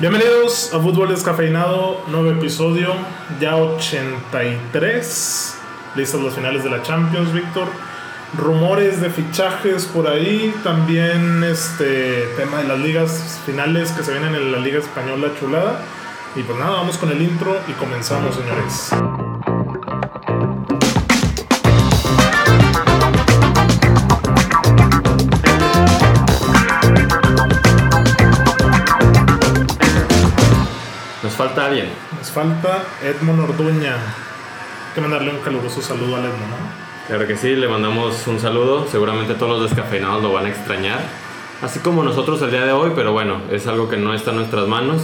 Bienvenidos a Fútbol Descafeinado, nuevo episodio, ya 83. Listas las finales de la Champions, Víctor. Rumores de fichajes por ahí, también este tema de las ligas finales que se vienen en la Liga Española chulada. Y pues nada, vamos con el intro y comenzamos, señores. Falta alguien. Nos falta Edmond Orduña. Hay que mandarle un caluroso saludo al Edmond, ¿no? Claro que sí, le mandamos un saludo. Seguramente todos los descafeinados lo van a extrañar. Así como nosotros el día de hoy, pero bueno, es algo que no está en nuestras manos.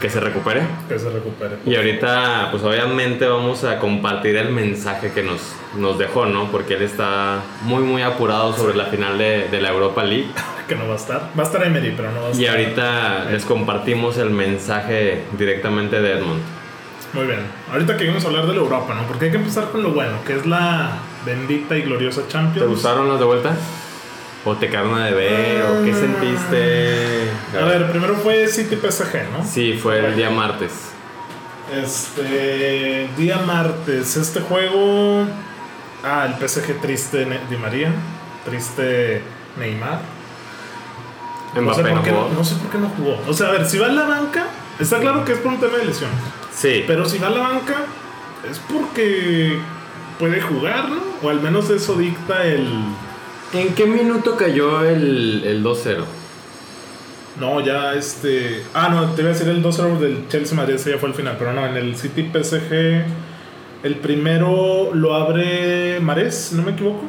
Que se recupere. Que se recupere. Y ahorita, pues obviamente vamos a compartir el mensaje que nos, nos dejó, ¿no? Porque él está muy, muy apurado sobre la final de, de la Europa League. Que no va a estar. Va a estar Emery, pero no va a estar. Y ahorita les compartimos el mensaje directamente de Edmond. Muy bien. Ahorita queremos hablar de la Europa, ¿no? Porque hay que empezar con lo bueno, que es la bendita y gloriosa Champions. ¿Te gustaron las de vuelta? ¿O te quedaron de ver? ¿O qué Ah. sentiste? A ver, primero fue City PSG, ¿no? Sí, fue el día martes. Este. Día martes. Este juego. Ah, el PSG triste Di María. Triste Neymar. No sé, por no qué, jugó. no sé por qué no jugó. O sea, a ver, si va a la banca, está claro que es por un tema de lesión. Sí, Pero si va a la banca, es porque puede jugar, ¿no? O al menos eso dicta el. ¿en qué minuto cayó el, el 2-0? No, ya este. Ah, no, te iba a decir el 2-0 del Chelsea Madrid, ese ya fue el final. Pero no, en el City PSG, el primero lo abre Mares, no me equivoco.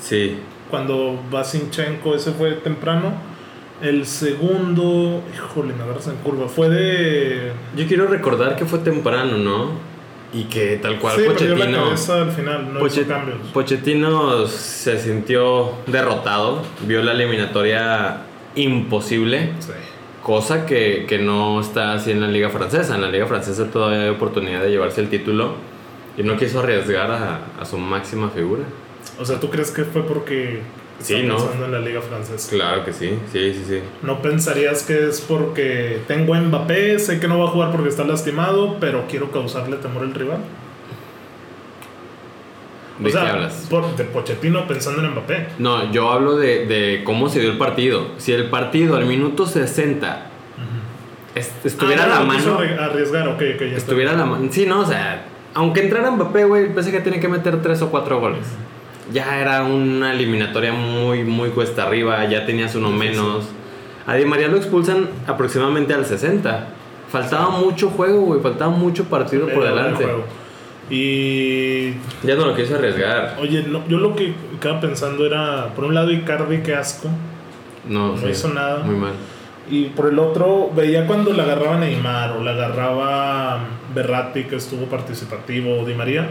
Sí, Cuando va Sinchenko, ese fue temprano. El segundo, híjole, me agarras en curva. Fue de. yo quiero recordar que fue temprano, ¿no? Y que tal cual sí, la Pochettino, cabeza al final, no Poche- hizo cambios. Pochettino se sintió derrotado, vio la eliminatoria imposible, Sí. cosa que, que no está así en la liga francesa. En la liga francesa todavía hay oportunidad de llevarse el título y no quiso arriesgar a, a su máxima figura. O sea, ¿tú crees que fue porque Sí, está ¿no? pensando en la liga francesa? Claro que sí, sí, sí, sí. No pensarías que es porque tengo a Mbappé, sé que no va a jugar porque está lastimado, pero quiero causarle temor al rival. ¿De o sea, qué hablas? por- de Pochettino pensando en Mbappé. No, yo hablo de, de cómo se dio el partido. Si el partido al minuto 60 est- estuviera Ah, a la mano, arri- arriesgar, ok, ok, ya está. estuviera a la mano. Sí, no, o sea, aunque entrara Mbappé, güey, pensé que tiene que meter tres o cuatro goles. Ya era una eliminatoria muy, muy cuesta arriba, ya tenías uno menos. A Di María lo expulsan aproximadamente al 60. Faltaba mucho juego, güey, faltaba mucho partido por delante. Y Ya no lo quiso arriesgar. oye, no, yo lo que estaba pensando era, por un lado Icardi, qué asco, No, no sí, hizo nada. Muy mal. Y por el otro, veía cuando la agarraba Neymar o la agarraba Berratti, que estuvo participativo, o Di María,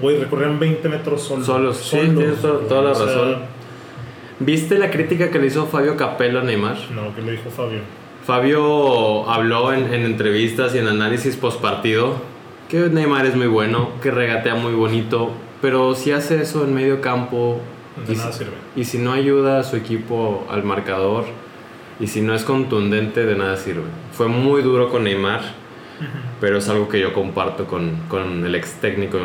güey, recorrían 20 metros solos. Solos, sí, tienes to- güey. toda la O sea, razón. ¿Viste la crítica que le hizo Fabio Capello a Neymar? No, que le dijo Fabio. Fabio habló en, en entrevistas y en análisis post partido que Neymar es muy bueno, que regatea muy bonito, pero si hace eso en medio campo De y, nada si- sirve. y si no ayuda a su equipo al marcador y si no es contundente, de nada sirve. Fue muy duro con Neymar, pero es algo que yo comparto con, con el ex técnico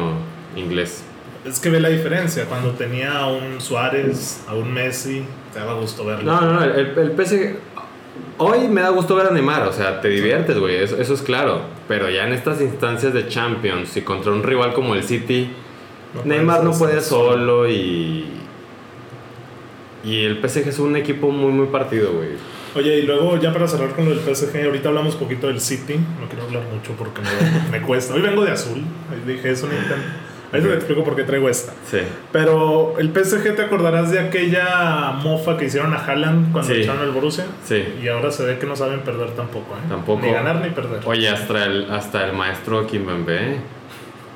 inglés. Es que ve la diferencia. Cuando tenía a un Suárez, a un Messi, te daba gusto verlo. No, no, no, el, el PSG... Hoy me da gusto ver a Neymar, o sea, te diviertes, güey, eso, eso es claro. Pero ya en estas instancias de Champions y contra un rival como el City, No Neymar no puede solo y... Y el PSG es un equipo muy, muy partido, güey. Oye, y luego ya para cerrar con lo del PSG, ahorita hablamos poquito del City. No quiero hablar mucho porque me, me cuesta. Hoy vengo de azul. Ahí dije, es un intento. Ahí te explico por qué traigo esta. Sí. Pero el PSG, ¿te acordarás de aquella mofa que hicieron a Haaland cuando Sí. echaron al Borussia? Sí. Y ahora se ve que no saben perder tampoco, ¿eh? Tampoco. Ni ganar ni perder. Oye, hasta el, hasta el maestro Kimpembe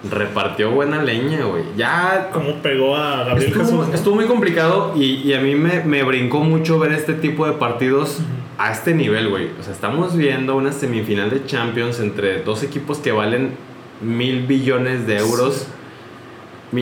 repartió buena leña, güey. Ya ¿Cómo pegó a Gabriel Estuvo, Jesús? estuvo muy complicado y, y a mí me, me brincó mucho ver este tipo de partidos a este nivel, güey. O sea, estamos viendo una semifinal de Champions entre dos equipos que valen mil billones de euros.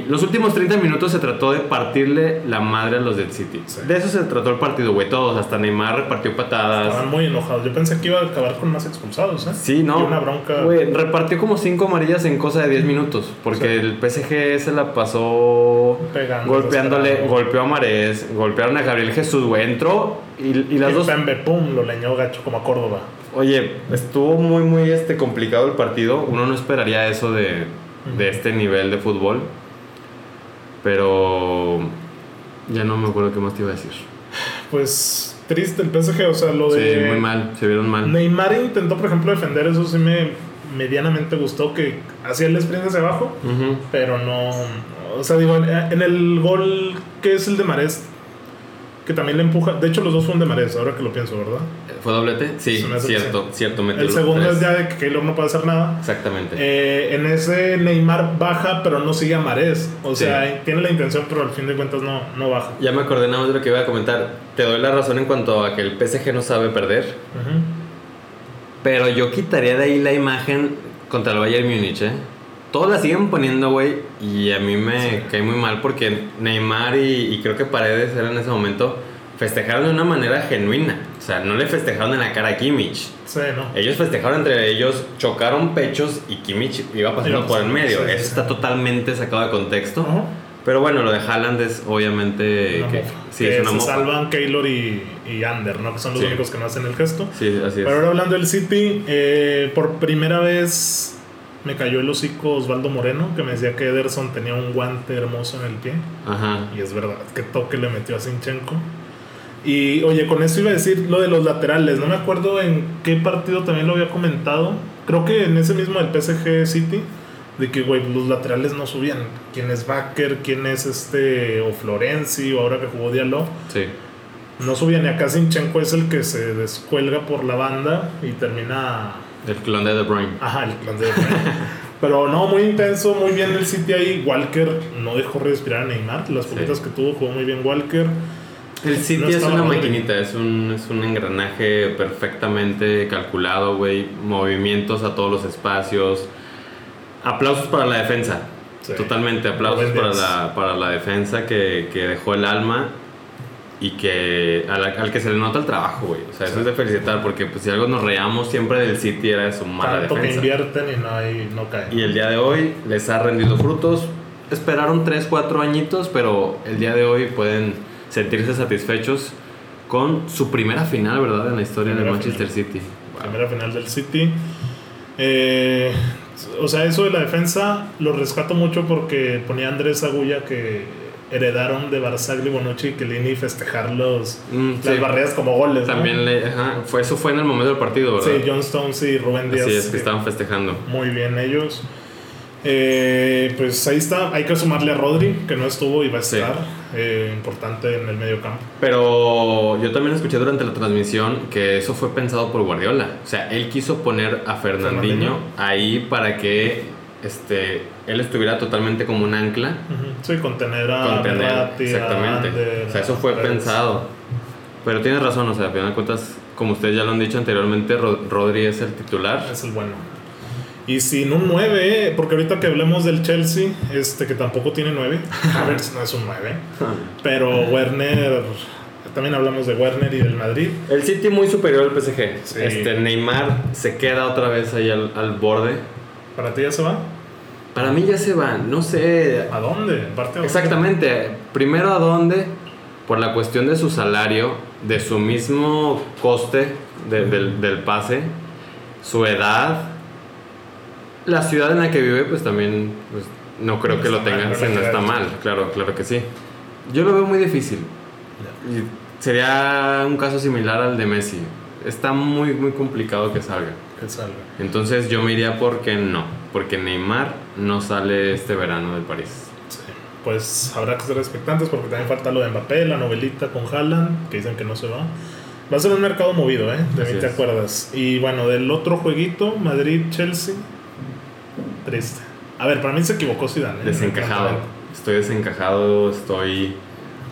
Los últimos 30 minutos se trató de partirle la madre a los del City. Sí. De eso se trató el partido, güey. Todos, hasta Neymar repartió patadas. Estaban muy enojados. Yo pensé que iba a acabar con más expulsados, ¿eh? Sí, no. Y una bronca. Güey, repartió como 5 amarillas en cosa de 10 minutos. Porque Sí. el PSG se la pasó Pegando, golpeándole. Golpeó a Marés, golpearon a Gabriel Jesús, güey. Entró y, y las Y dos. Pembe, pum, lo leñó gacho como a Córdoba. Oye, estuvo muy, muy este, complicado el partido. Uno no esperaría eso de, de este nivel de fútbol. Pero ya no me acuerdo qué más te iba a decir. Pues triste el PSG, o sea, lo de. Sí, muy mal, se vieron mal. Neymar intentó, por ejemplo, defender, eso sí me medianamente gustó, que hacía el sprint hacia abajo, pero no. O sea, digo, en, en el gol que es el de Marés, que también le empuja. De hecho, los dos fueron de Marés, ahora que lo pienso, ¿verdad? ¿Fue doblete? Sí, hace que cierto, cierto. El segundo tres. es ya de que Keylor no puede hacer nada. Exactamente. Eh, en ese Neymar baja, pero no sigue a Marés. O Sí. sea, tiene la intención, pero al fin de cuentas no, no baja. Ya me acordé nada más de lo que iba a comentar. Te doy la razón en cuanto a que el PSG no sabe perder. Pero yo quitaría de ahí la imagen contra el Bayern Múnich, ¿eh? Todos la siguen poniendo, güey. Y a mí me Sí. cae muy mal porque Neymar y, y creo que Paredes eran en ese momento festejaron de una manera genuina. O sea, no le festejaron en la cara a Kimmich. Sí, ¿no? Ellos festejaron entre ellos, chocaron pechos y Kimmich iba pasando Iba por el medio. sí, sí, Eso sí. está totalmente sacado de contexto. Pero bueno, lo de Haaland es obviamente Una que, sí, que es una se mofa. salvan Keylor y, y Ander, ¿no? Que son los Sí. únicos que no hacen el gesto. Sí, así es. Pero ahora hablando del City, eh, por primera vez me cayó el hocico Osvaldo Moreno, que me decía que Ederson tenía un guante hermoso en el pie. Ajá. Y es verdad, que toque le metió a Sinchenko. Y oye, con eso iba a decir lo de los laterales. No me acuerdo en qué partido también lo había comentado. Creo que en ese mismo del PSG City. De que, güey, los laterales no subían. ¿Quién es Bakker? ¿Quién es este? O Florenzi, o ahora que jugó Diallo. Sí. No subían. Y acá Sinchenko es el que se descuelga por la banda y termina. El clon de De Bruyne. Ajá, el plan de Pero no, muy intenso, muy bien el City ahí. Walker no dejó respirar a Neymar. Las Sí. poquitas que tuvo jugó muy bien Walker. El City No es una maquinita, es un, es un engranaje perfectamente calculado, güey. Movimientos a todos los espacios. Aplausos para la defensa. Sí. Totalmente, aplausos para la, para la defensa que, que dejó el alma y que al, al que se le nota el trabajo, güey. O sea, eso es de felicitar porque pues, si algo nos reamos siempre del City era de su mala Tanto que defensa. invierten y no, hay, no caen. Y el día de hoy les ha rendido frutos. Esperaron 3, 4 añitos, pero el día de hoy pueden sentirse satisfechos con su primera final, ¿verdad? En la historia Primera del Manchester City. Primera final del City. Eh, o sea, eso de la defensa lo rescato mucho porque ponía Andrés Agulla que heredaron de Barzagli, Bonucci y Chiellini festejar los, Mm, las sí. barreras como goles. ¿no? También le, ajá, fue, eso fue en el momento del partido, ¿verdad? Sí, John Stones y Rubén Díaz. Así es, que estaban festejando. Muy bien ellos. Eh, pues ahí está. Hay que sumarle a Rodri, que no estuvo y va a Sí. estar. eh, importante en el medio campo. Pero yo también escuché durante la transmisión que eso fue pensado por Guardiola. O sea, él quiso poner a Fernandinho Fernandinho. ahí para que este, él estuviera totalmente como un ancla. Ujú. Sí, contener a contener. A Exactamente. Ander, o sea, eso a fue Pérez. pensado. Pero tienes razón, o sea, a final de cuentas, como ustedes ya lo han dicho anteriormente, Ro- Rodri es el titular. Es el bueno. Y sin un 9, eh, porque ahorita que hablemos del Chelsea, este que tampoco tiene 9, a ver si no es un 9. Pero Werner, también hablamos de Werner y del Madrid. El City muy superior al PSG. Sí. Este, Neymar se queda otra vez ahí al, al borde. ¿Para ti ya se va? Para mí ya se va, no sé. ¿A dónde? ¿Parte? Exactamente. Primero a dónde, por la cuestión de su salario, de su mismo coste de- del, del pase, su edad, la ciudad en la que vive, pues también pues, no creo No que lo tengan, le no está mal, claro, claro que sí. Yo lo veo muy difícil. Y sería un caso similar al de Messi. Está muy, muy complicado que salga. Que salga. Entonces yo me iría porque no, porque Neymar no sale este verano del París. Sí. Pues habrá que ser expectantes porque también falta lo de Mbappé, la novelita con Haaland, que dicen que no se va. Va a ser un mercado movido, ¿eh? De Así mí te es. acuerdas. Y bueno, del otro jueguito, Madrid-Chelsea. Triste. A ver, para mí se equivocó Zidane. ¿eh? Desencajado. Estoy desencajado, estoy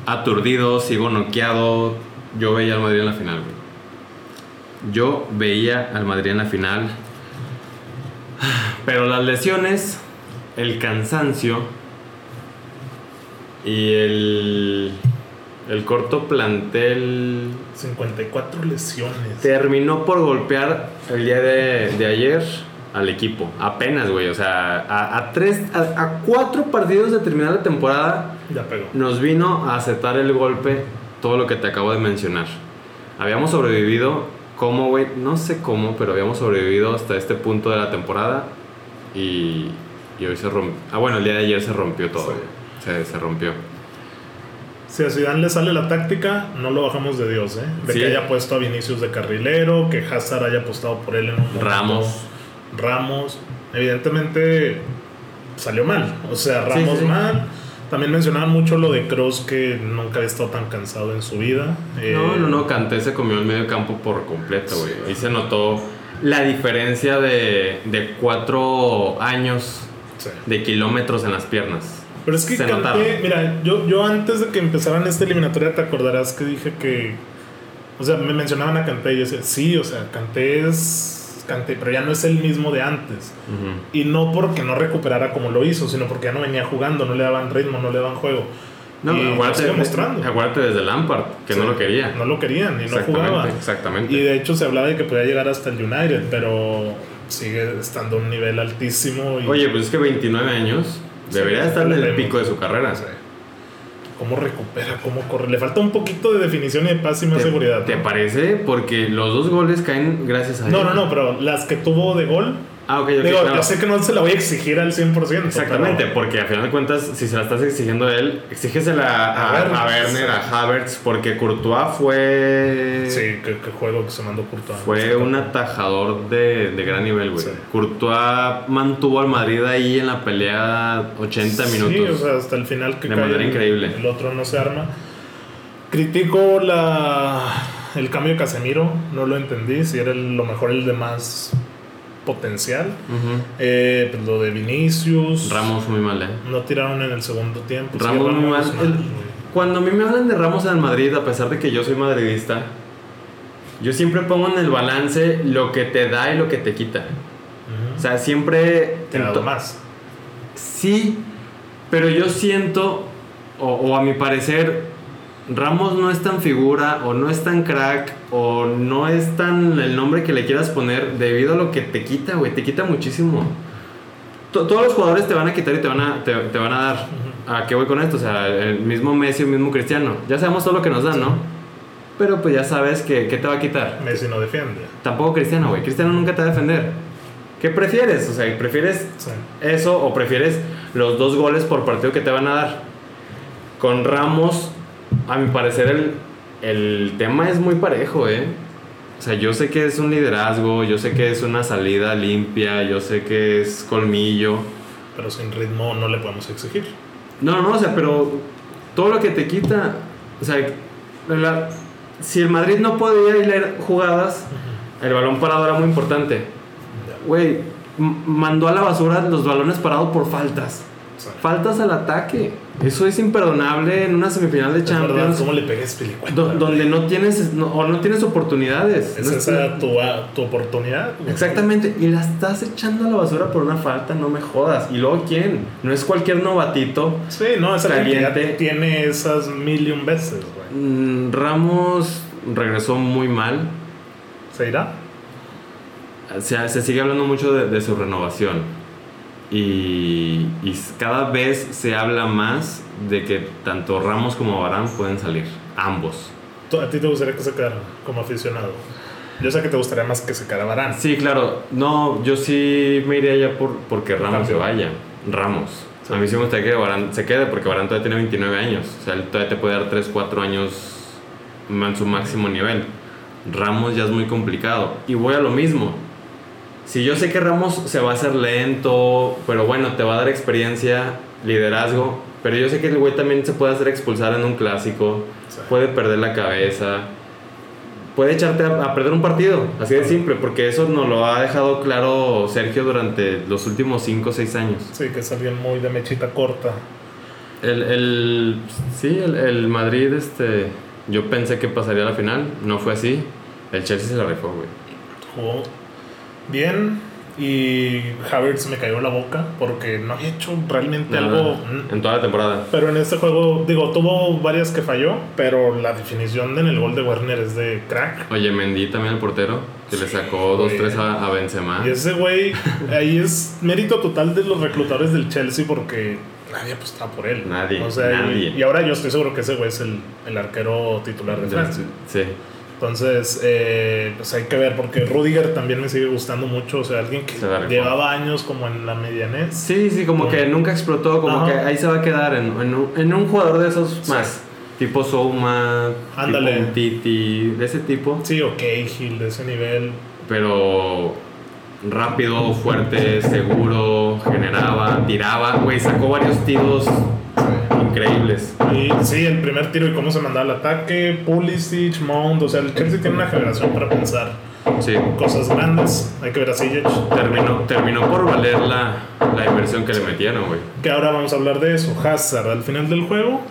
aturdido, sigo noqueado. Yo veía al Madrid en la final, güey. Yo veía al Madrid en la final. Pero las lesiones, el cansancio Y el, el corto plantel 54 lesiones. terminó por golpear el día de, de ayer al equipo. Apenas, güey. O sea, a, a tres, a, a cuatro partidos de terminar la temporada Ya pegó. nos vino a aceptar el golpe todo lo que te acabo de mencionar. Habíamos sobrevivido, ¿cómo, güey? No sé cómo, pero habíamos sobrevivido hasta este punto de la temporada y, y hoy se rompió. Ah, bueno, el día de ayer se rompió todo. Sí. Se, se rompió. Si a Zidane le sale la táctica, no lo bajamos de Dios, ¿eh? De Sí. que haya puesto a Vinicius de carrilero, que Hazard haya apostado por él en un. Ramos. Ramos. Evidentemente salió mal. O sea, Ramos sí, sí. mal. También mencionaban mucho lo de Kroos, que nunca había estado tan cansado en su vida. Eh, No, no, no, Kanté se comió el medio campo por completo, güey. Ahí se notó la diferencia de, de cuatro años sí. de kilómetros en las piernas. Pero es que Se Kanté, notaron. mira, yo, yo antes de que empezaran esta eliminatoria te acordarás que dije que, o sea, me mencionaban a Kanté y yo decía, sí, o sea, Kanté es Kanté, pero ya no es el mismo de antes. Y no porque no recuperara como lo hizo, sino porque ya no venía jugando, no le daban ritmo, no le daban juego. No, y sigue mostrando. acuérdate desde Lampard, que no Sí, lo quería. No lo querían y no jugaba. exactamente. Y de hecho se hablaba de que podía llegar hasta el United, pero sigue estando a un nivel altísimo. Y, Oye, pues es que 29 años debería Sí, estar en el pico de su carrera. sé, ¿Cómo recupera? ¿Cómo corre? Le falta un poquito de definición y de paz y más ¿Te, seguridad. ¿Te parece? Porque los dos goles caen gracias a él. No, no, no, pero las que tuvo de gol, Ah, ok, ok, digo, claro. yo sé que no se la voy a exigir al 100%. Exactamente, pero- porque a final de cuentas, si se la estás exigiendo a él, exígesela a, A a. Werner, a Havertz, porque Courtois fue. Sí, qué, juego que se mandó Courtois. Fue un atajador de, de gran nivel, güey. Sí. Courtois mantuvo al Madrid ahí en la pelea 80 minutos. Sí, o sea, hasta el final que De manera el- increíble. El otro no se arma. Critico la, el cambio de Casemiro, no lo entendí, si era el- lo mejor el de más potencial. Eh, pues lo de Vinicius. Ramos muy mal, eh. No tiraron en el segundo tiempo. Sí, Ramos muy mal. El- cuando a mí me hablan de Ramos en el Madrid, a pesar de que yo soy madridista, yo siempre pongo en el balance lo que te da y lo que te quita. O sea, siempre... Te to- más. Sí, pero yo siento, o, o a mi parecer, Ramos no es tan figura, o no es tan crack, o no es tan el nombre que le quieras poner debido a lo que te quita, güey. Te quita muchísimo. To- todos los jugadores te van a quitar y te van a, te, te van a dar. ¿A qué voy con esto? O sea, el mismo Messi, el mismo Cristiano. Ya sabemos todo lo que nos dan, ¿no? Pero pues ya sabes que, que te va a quitar. Messi no defiende. Tampoco Cristiano, güey. Cristiano nunca te va a defender. ¿Qué prefieres? O sea, ¿prefieres Sí. eso o prefieres los dos goles por partido que te van a dar? Con Ramos, a mi parecer, el, el tema es muy parejo, ¿eh? O sea, yo sé que es un liderazgo, yo sé que es una salida limpia, yo sé que es colmillo. Pero sin ritmo no le podemos exigir. No, no, o sea, pero todo lo que te quita, o sea, la- si el Madrid no podía leer jugadas, el balón parado era muy importante. Güey, mandó a la basura los balones parados por faltas. Sí. Faltas al ataque. Eso es imperdonable en una semifinal de verdad, Champions. ¿Cómo le pegues do- donde no tienes no- o no tienes oportunidades. Es No esa tu, tu oportunidad. Exactamente, y la estás echando a la basura por una falta, no me jodas. ¿Y luego quién? No es cualquier novatito. Sí, no, es que Caliente. ya tiene esas mil y un veces, güey. Mm, Ramos regresó muy mal. ¿Se irá? Se, se sigue hablando mucho de, de su renovación. Y, y cada vez se habla más de que tanto Ramos como Barán pueden salir. Ambos. ¿Tú- ¿A ti te gustaría que se quedara como aficionado? Yo sé que te gustaría más que se quedara Varane. Sí, claro. No, yo sí me iría ya por, porque Ramos se vaya. Ramos. Sí. A mí sí me gustaría que Barán se quede porque Barán todavía tiene 29 años. O sea, él todavía te puede dar 3, 4 años en su máximo nivel. Ramos ya es muy complicado. Y voy a lo mismo. Si yo sé que Ramos se va a hacer lento, pero bueno, te va a dar experiencia, liderazgo. Pero yo sé que el güey también se puede hacer expulsar en un clásico. Sí. Puede perder la cabeza. Puede echarte a, a perder un partido. Así de simple. Porque eso nos lo ha dejado claro Sergio durante los últimos 5 o 6 años. Sí, que alguien muy de mechita corta. El, el, sí, el, el Madrid, este, yo pensé que pasaría a la final. No fue así. El Chelsea se la rifó, güey. Jugó bien. Y Havertz me cayó la boca porque no había hecho realmente algo. En toda la temporada. Pero en este juego, digo, tuvo varias que falló, pero la definición en el gol de Werner es de crack. Oye, Mendy también el portero, que le sacó güey. 2-3 a, a Benzema. Y ese güey, ahí es mérito total de los reclutadores del Chelsea porque nadie apostaba por él. Nadie, O sea, y- nadie. Y, ahora yo estoy seguro que ese güey es el, el arquero titular de Francia. Sí. Entonces, eh, pues hay que ver, porque Rudiger también me sigue gustando mucho. O sea, alguien que Se llevaba años como en la medianez. Sí, sí, como que nunca explotó, como Ajá. que ahí se va a quedar en, en un, en un jugador de esos Sí. más. Tipo Souma, Ándale. tipo Titi, de ese tipo. Sí, o Cahill, de ese nivel. Pero rápido, fuerte, seguro, generaba, tiraba. Güey, sacó varios tiros increíbles. Y sí, el primer tiro y cómo se mandaba el ataque, Pulisic, Mount, o sea, el Chelsea tiene una generación para pensar Sí. cosas grandes. Hay que ver a Sijic. Terminó, terminó por valer la, la inversión que le metieron, güey. Que ahora vamos a hablar de eso. Hazard, al final del juego,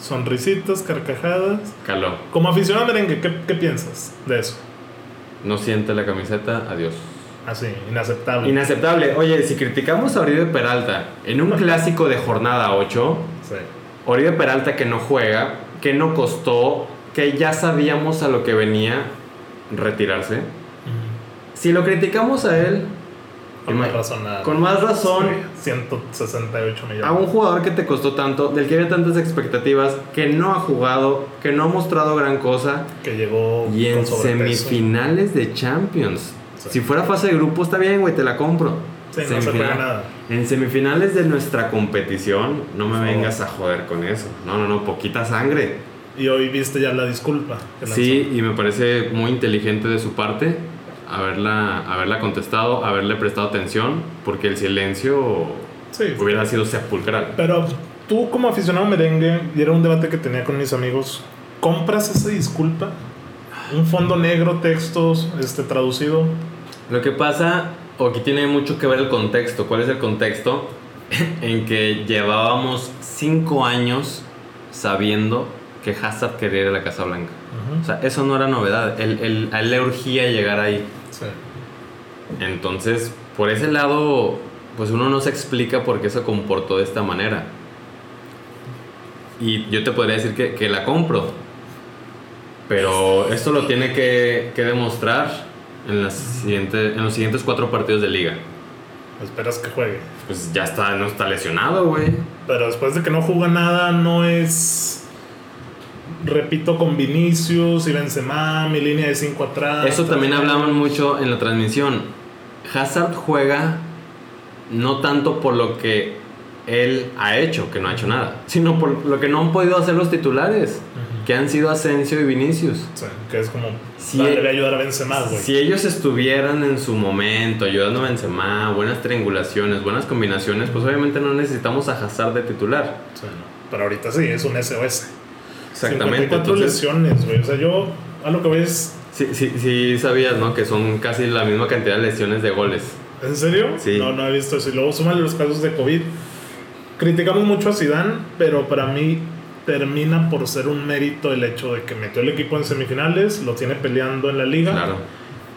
sonrisitas, carcajadas. Caló. Como aficionado merengue, ¿qué, qué piensas de eso? No siente la camiseta, adiós. Así, inaceptable. Inaceptable. Oye, si criticamos a Oribe Peralta en un clásico de jornada 8, Sí. Oribe Peralta que no juega, que no costó, que ya sabíamos a lo que venía retirarse. Si lo criticamos a él, Con más razón. a- con más razón, Sí, 168 millones. a un jugador que te costó tanto, del que había tantas expectativas, que no ha jugado, que no ha mostrado gran cosa, que llegó y en sobrepeso. semifinales de Champions. Sí. Si fuera fase de grupo, está bien, güey, te la compro. Sí, no se juega nada. En semifinales de nuestra competición, no me vengas a joder con eso. No, no, no, poquita sangre. Y hoy viste ya la disculpa. Sí, y me parece muy inteligente de su parte haberla, haberla contestado, haberle prestado atención, porque el silencio Sí. hubiera sido sepulcral. Pero tú como aficionado merengue, y era un debate que tenía con mis amigos, ¿compras esa disculpa? Un fondo negro, textos, este traducido. Lo que pasa, o aquí tiene mucho que ver el contexto. ¿Cuál es el contexto? en que llevábamos cinco años sabiendo que Hazard quería ir a la Casa Blanca. O sea, eso no era novedad. Él, él- a él le urgía llegar ahí. Sí. Entonces, por ese lado, pues uno no se explica por qué se comportó de esta manera. Y yo te podría decir que, que la compro. Pero esto lo tiene que, que demostrar en, las siguiente- en los siguientes cuatro partidos de liga. Esperas que juegue. Pues ya está, no está lesionado, güey. Pero después de que no juega nada, no es. Repito, con Vinicius y Benzema, mi línea de 5 atrás. Eso también hablaban mucho en la transmisión. Hazard juega no tanto por lo que él ha hecho, que no ha hecho nada, sino por lo que no han podido hacer los titulares, Ujú. Que han sido Asensio y Vinicius. Sí, que es como. Va, eh, debe ayudar a Benzema, güey. Si ellos estuvieran en su momento ayudando a Benzema, buenas triangulaciones, buenas combinaciones, pues obviamente no necesitamos a Hazard de titular. Sí, no. Pero ahorita sí, es un SOS. Exactamente. 54 Entonces, lesiones, güey. O sea, yo a lo que voy es. sí, sí, sí sabías, ¿no? Que son casi la misma cantidad de lesiones de goles. ¿En serio? Sí. No, no he visto eso. Y luego súmale los casos de COVID. Criticamos mucho a Zidane, pero para mí termina por ser un mérito el hecho de que metió el equipo en semifinales, lo tiene peleando en la liga. Claro.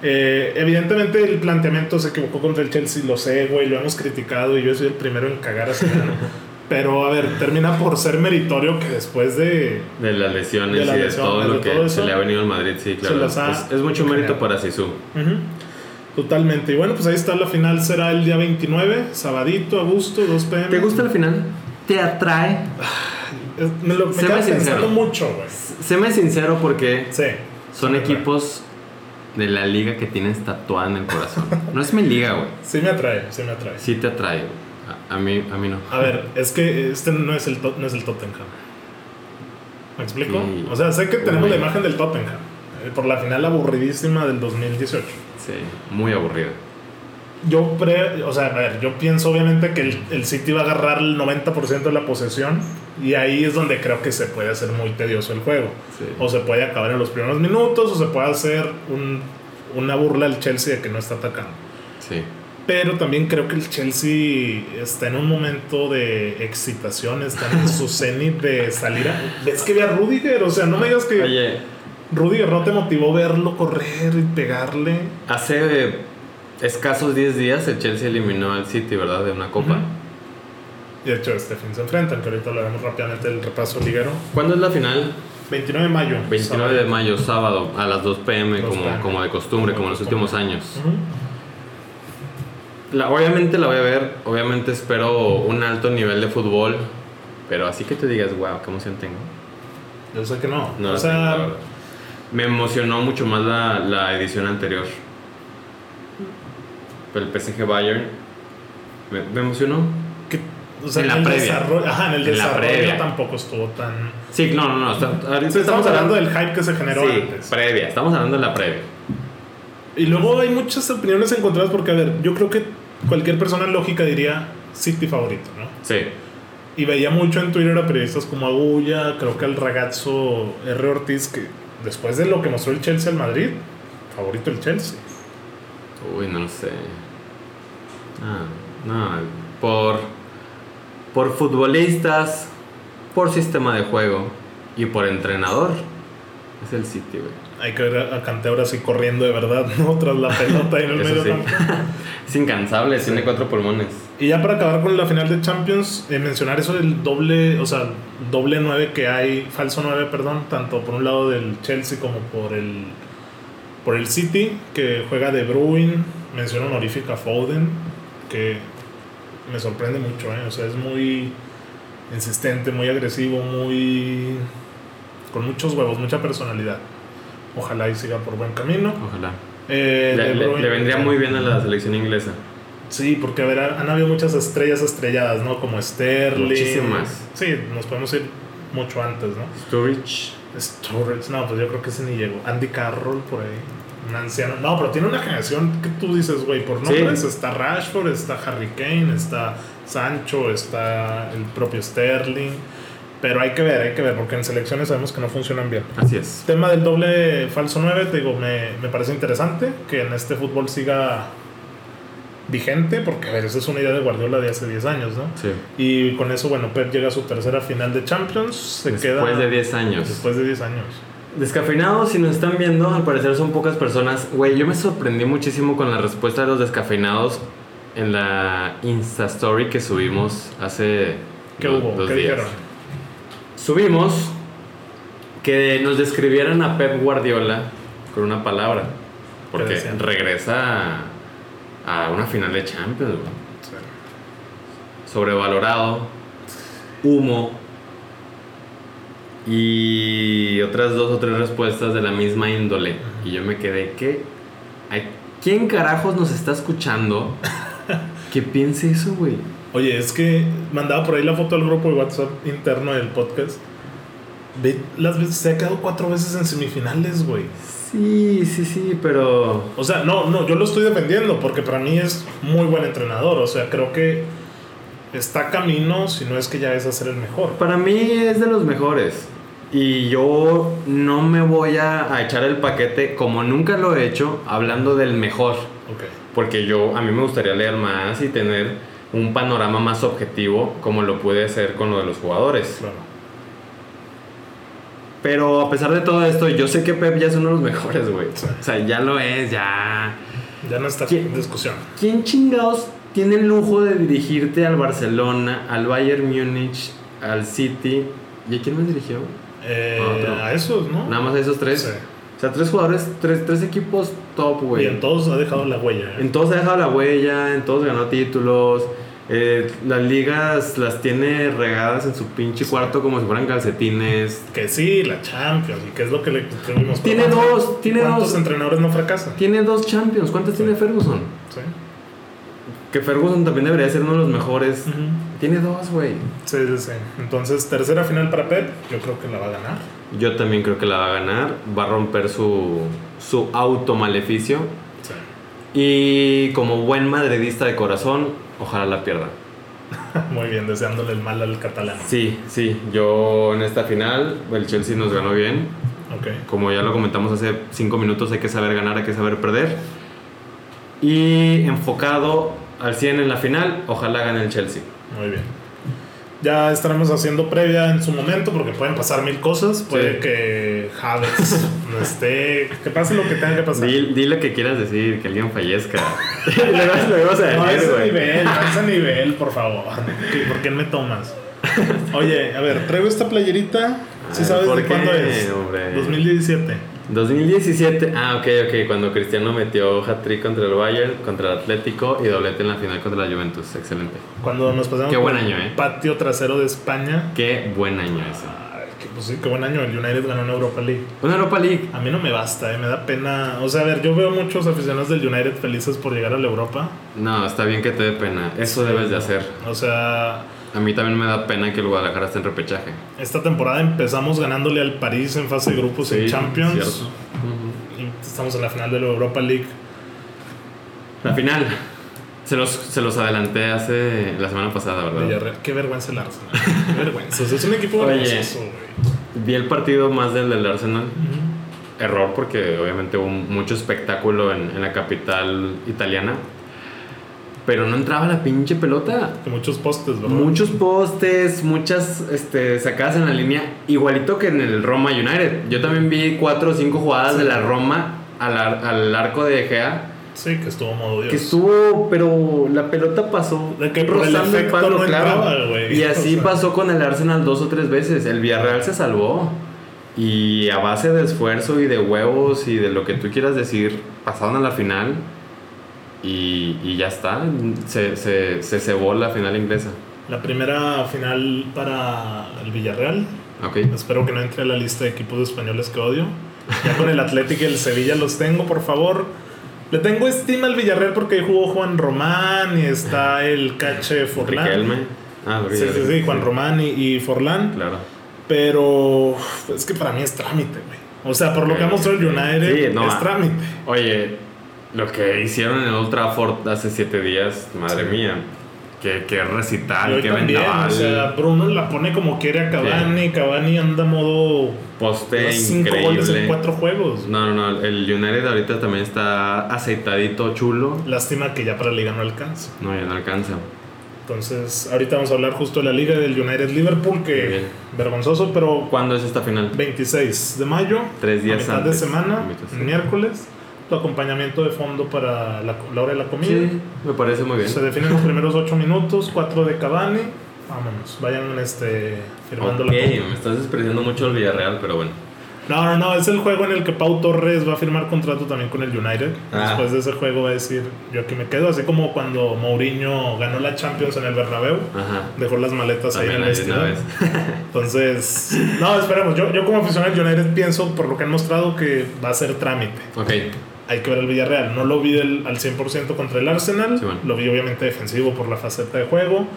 Eh, evidentemente el planteamiento se equivocó contra el Chelsea, lo sé, güey, lo hemos criticado y yo soy el primero en cagar a Zidane. pero a ver, termina por ser meritorio que después de... De las lesiones De y de todo lo que todo eso. se le ha venido al Madrid, sí, claro. las ha Es, es mucho mérito para Sisu. Ujú. Totalmente. Y bueno, pues ahí está la final, será el día 29, sabadito, a gusto, 2 pm. ¿Te gusta el final? ¿Te atrae? Me lo me queda sincero. mucho, güey. Séme sincero porque Sí. son me equipos de la liga que tienes tatuada en el corazón. No es mi liga, güey. Sí me atrae, sí me atrae. Sí te atrae, güey. A, a mí, a mí no. A ver, es que este no es el, no es el Tottenham. ¿Me explico? Sí. O sea, sé que tenemos la imagen del Tottenham. eh, Por la final aburridísima del 2018. Sí, muy aburrido. Yo, pre, o sea, a ver, yo pienso obviamente que el, el City va a agarrar el 90% de la posesión y ahí es donde creo que se puede hacer muy tedioso el juego. Sí. O se puede acabar en los primeros minutos o se puede hacer un- una burla al Chelsea de que no está atacando. Sí. Pero también creo que el Chelsea está en un momento de excitación, está en su cenit de salir a... ¿Ves que ve a Rudiger? O sea, no me digas que Oye, Rudiger no te motivó verlo correr y pegarle. hace escasos 10 días el Chelsea eliminó al City, ¿verdad? De una copa. De hecho, este fin se enfrentan, que ahorita lo vemos rápidamente el repaso liguero. ¿Cuándo es la final? 29 de mayo. 29 de mayo, sábado, a las 2 pm, 2 como, p.m. como de costumbre, como en los últimos años. Ujú. La- obviamente la voy a ver, obviamente espero un alto nivel de fútbol, pero así que te digas, wow, qué emoción tengo. Yo sé que no. No o tengo, sea, me emocionó mucho más la, la edición anterior. El PSG Bayern me, me emocionó. O sea, En la el previa. desarrollo, ajá, en el En la desarrollo previa. tampoco estuvo tan. Sí, no, no, no. está- ahorita estamos hablando del hype que se generó sí, antes. previa. Estamos hablando de la previa. Y luego hay muchas opiniones encontradas porque, a ver, yo creo que cualquier persona lógica diría City favorito, ¿no? Sí. Y veía mucho en Twitter a periodistas como Agulla, creo que el ragazzo R. Ortiz, que después de lo que mostró el Chelsea al Madrid, favorito el Chelsea. Uy, no lo sé. Ah, no, por, por futbolistas, por sistema de juego y por entrenador. Es el City, güey. Hay que ver a Kanté ahora sí corriendo de verdad, ¿no? Tras la pelota en el medio sí. es incansable, tiene cuatro pulmones. Y ya para acabar con la final de Champions, eh, mencionar eso del doble, o sea, doble 9 que hay, falso 9, perdón, tanto por un lado del Chelsea como por el por el City, que juega De Bruyne, menciona honorífica Foden, que me sorprende mucho, ¿eh? o sea, es muy insistente, muy agresivo, muy con muchos huevos, mucha personalidad. Ojalá y siga por buen camino. Ojalá. Eh, Le, vendría muy bien a la selección inglesa. Sí, porque a ver, han habido muchas estrellas estrelladas, ¿no? Como Sterling. Muchísimas. Sí, nos podemos ir mucho antes, ¿no? Sturridge. Sturridge, no, pues yo creo que ese ni llegó. Andy Carroll por ahí. Un anciano. No, pero tiene una generación que tú dices, güey, por Sí. nombres. Está Rashford, está Harry Kane, está Sancho, está el propio Sterling. Pero hay que ver, hay que ver, porque en selecciones sabemos que no funcionan bien. Así es. Tema del doble falso 9, te digo, me, me parece interesante que en este fútbol siga vigente, porque a ver, esa es una idea de Guardiola de hace 10 años, ¿no? Sí. Y con eso, bueno, Pep llega a su tercera final de Champions, se queda... Después de 10 años. Después de 10 años. Descafeinados, si nos están viendo, al parecer son pocas personas. Güey, yo me sorprendí muchísimo con la respuesta de los descafeinados en la Insta Story que subimos hace ¿Qué do- hubo? dos ¿Qué días. dijeron? Subimos que nos describieran a Pep Guardiola con una palabra. Porque regresa a una final de Champions. Sí. sobrevalorado, humo y otras dos o tres respuestas de la misma índole. Y yo me quedé que... ay, ¿Quién carajos nos está escuchando que piense eso, güey? Oye, es que mandaba por ahí la foto del grupo de WhatsApp interno del podcast. Ve las veces, se ha quedado cuatro veces en semifinales, güey. Sí, sí, sí, pero... O sea, no, no, yo lo estoy defendiendo porque para mí es muy buen entrenador. O sea, creo que está camino, si no es que ya es a ser el mejor. Para mí es de los mejores. Y yo no me voy a, a echar el paquete como nunca lo he hecho hablando del mejor. Ok. Porque yo, a mí me gustaría leer más y tener un panorama más objetivo como lo puede hacer con lo de los jugadores. Claro. Pero a pesar de todo esto, yo sé que Pep ya es uno de los mejores, güey. Sí. O sea, ya lo es, ya. Ya no está en discusión. ¿Quién chingados tiene el lujo de dirigirte al Barcelona, al Bayern Múnich, al City? ¿Y a quién más dirigió? Eh, Otro. a esos, ¿no? Nada más a esos tres. Sí. O sea, tres jugadores, tres, tres equipos top, güey. Y en todos ha dejado la huella. ¿eh? En todos ha dejado la huella, en todos ganó títulos. eh, las ligas las tiene regadas en su pinche cuarto como si fueran calcetines. Que sí, la Champions. ¿Y qué es lo que le tuvimos? Tiene ¿Cuántos- dos, tiene ¿Cuántos dos. entrenadores no fracasan? Tiene dos Champions. ¿Cuántas tiene Ferguson? Sí. Que Ferguson también debería ser uno de los mejores. Tiene dos, güey. Sí, sí, sí. Entonces, tercera final para Pep. Yo creo que la va a ganar. Yo también creo que la va a ganar. Va a romper su, su automaleficio. Sí. Y como buen madridista de corazón, ojalá la pierda. Muy bien, deseándole el mal al catalán. Sí, sí. Yo en esta final, el Chelsea nos ganó bien. Ok. Como ya lo comentamos hace cinco minutos, hay que saber ganar, hay que saber perder. Y enfocado al 100 en la final, ojalá gane el Chelsea. Muy bien. Ya estaremos haciendo previa en su momento porque pueden pasar mil cosas. Puede Sí. que Havertz no esté. Que pase lo que tenga que pasar. Di, di lo que quieras decir, que alguien fallezca. le vas, le vas a No, decir, ese güey. nivel, no ese nivel, por favor. ¿Qué- ¿Por qué me tomas? Oye, a ver, traigo esta playerita. ¿Sí Ay, sabes ¿por de qué, cuándo es? hombre? 2017. 2017, ah, ok, ok, cuando Cristiano metió hat-trick contra el Bayern, contra el Atlético y doblete en la final contra la Juventus. Excelente. Cuando nos pasamos Qué buen por año, ¿eh? patio trasero de España. Qué buen año ese. Ay, que, pues sí, qué buen año. El United ganó en Europa League. Una Europa League. A mí no me basta, eh, me da pena. O sea, a ver, yo veo muchos aficionados del United felices por llegar a la Europa. No, está bien que te dé pena. Eso debes de hacer. O sea, A mí también me da pena que el Guadalajara esté en repechaje. esta temporada empezamos ganándole al París en fase de grupos en Sí, Champions. cierto. Ujú. Y estamos en la final de la Europa League. La final. Se los, se los adelanté hace la semana pasada, ¿verdad? Villarreal. Qué vergüenza el Arsenal. Qué vergüenza. Es un equipo vergonzoso, güey. Vi el partido más del del Arsenal. Error porque obviamente hubo mucho espectáculo en, en la capital italiana. Pero no entraba la pinche pelota. Muchos postes, ¿verdad? Muchos postes, muchas este, sacadas en la línea, igualito que en el Roma United. Yo también vi cuatro o cinco jugadas de la Roma al, al arco de Gea, Sí, que estuvo modo Dios. que estuvo, pero la pelota pasó De que el rozando el palo, no claro. entraba. Y así O sea. pasó con el Arsenal dos o tres veces. El Villarreal se salvó. Y a base de esfuerzo y de huevos y de lo que tú quieras decir, pasaron a la final. Y, y ya está. Se, se, se cebó la final inglesa. La primera final para el Villarreal. Ok. Espero que no entre a la lista de equipos españoles que odio. Ya con el Atlético y el Sevilla los tengo, por favor. Le tengo estima al Villarreal porque ahí jugó Juan Román y está el Cache Forlán. Riquelme. Ah, Sí, sí, sí, Juan Román y, y Forlán. Claro. Pero es que para mí es trámite, güey. O sea, por lo que ha mostrado el United, Sí, no, es trámite. Oye, lo que hicieron en Old Trafford hace siete días, madre mía. Qué, qué recital, qué también, vendaval. o sea, Bruno la pone como quiere a Cavani. Cavani anda modo poste cinco goles en increíble. cuatro juegos. No, no, no. El United ahorita también está aceitadito, chulo. Lástima que ya para la liga no alcanza. No, ya no alcanza. Entonces, ahorita vamos a hablar justo de la liga del United Liverpool, que bien. vergonzoso, pero ¿Cuándo es esta final? 26 de mayo, Tres días a mitad antes. de semana, miércoles, tu acompañamiento de fondo para la, la hora de la comida. Sí, me parece muy bien. Se definen los primeros 8 minutos, 4 de Cavani. Vámonos, vayan este, firmando Ok, la comida. me estás despreciando mucho el Villarreal, pero bueno. No, no, no, es el juego en el que Pau Torres va a firmar contrato también con el United. Ah. Después de ese juego va a decir, yo aquí me quedo, así como cuando Mourinho ganó la Champions en el Bernabéu. Ajá. Dejó las maletas ahí en También el ahí de una vestidor. Entonces, no, esperemos. Yo, yo como aficionado del United pienso, por lo que han mostrado, que va a ser trámite. Ok. Hay que ver el Villarreal. No lo vi del- al 100% contra el Arsenal. Sí, bueno. Lo vi obviamente defensivo por la faceta de juego.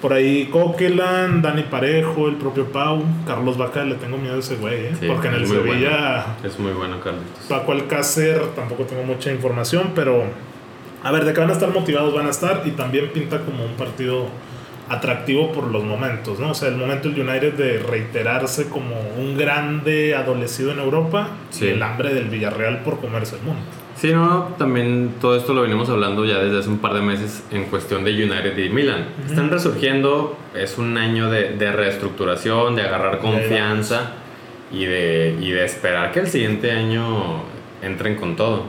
Por ahí Coquelan, Dani Parejo, el propio Pau. Carlos Vaca, le tengo miedo a ese güey, ¿eh? Sí, Porque en el Sevilla, Es muy bueno, Carlitos. Paco Alcácer, tampoco tengo mucha información, pero a ver, de que van a estar motivados, van a estar. Y también pinta como un partido atractivo por los momentos, ¿no? O sea, el momento del United de reiterarse como un grande adolecido en Europa Sí. y el hambre del Villarreal por comerse el mundo. Sí, no, también todo esto lo venimos hablando ya desde hace un par de meses en cuestión de United y Milan. Están resurgiendo, es un año de, de reestructuración, de agarrar confianza y de, y de esperar que el siguiente año entren con todo.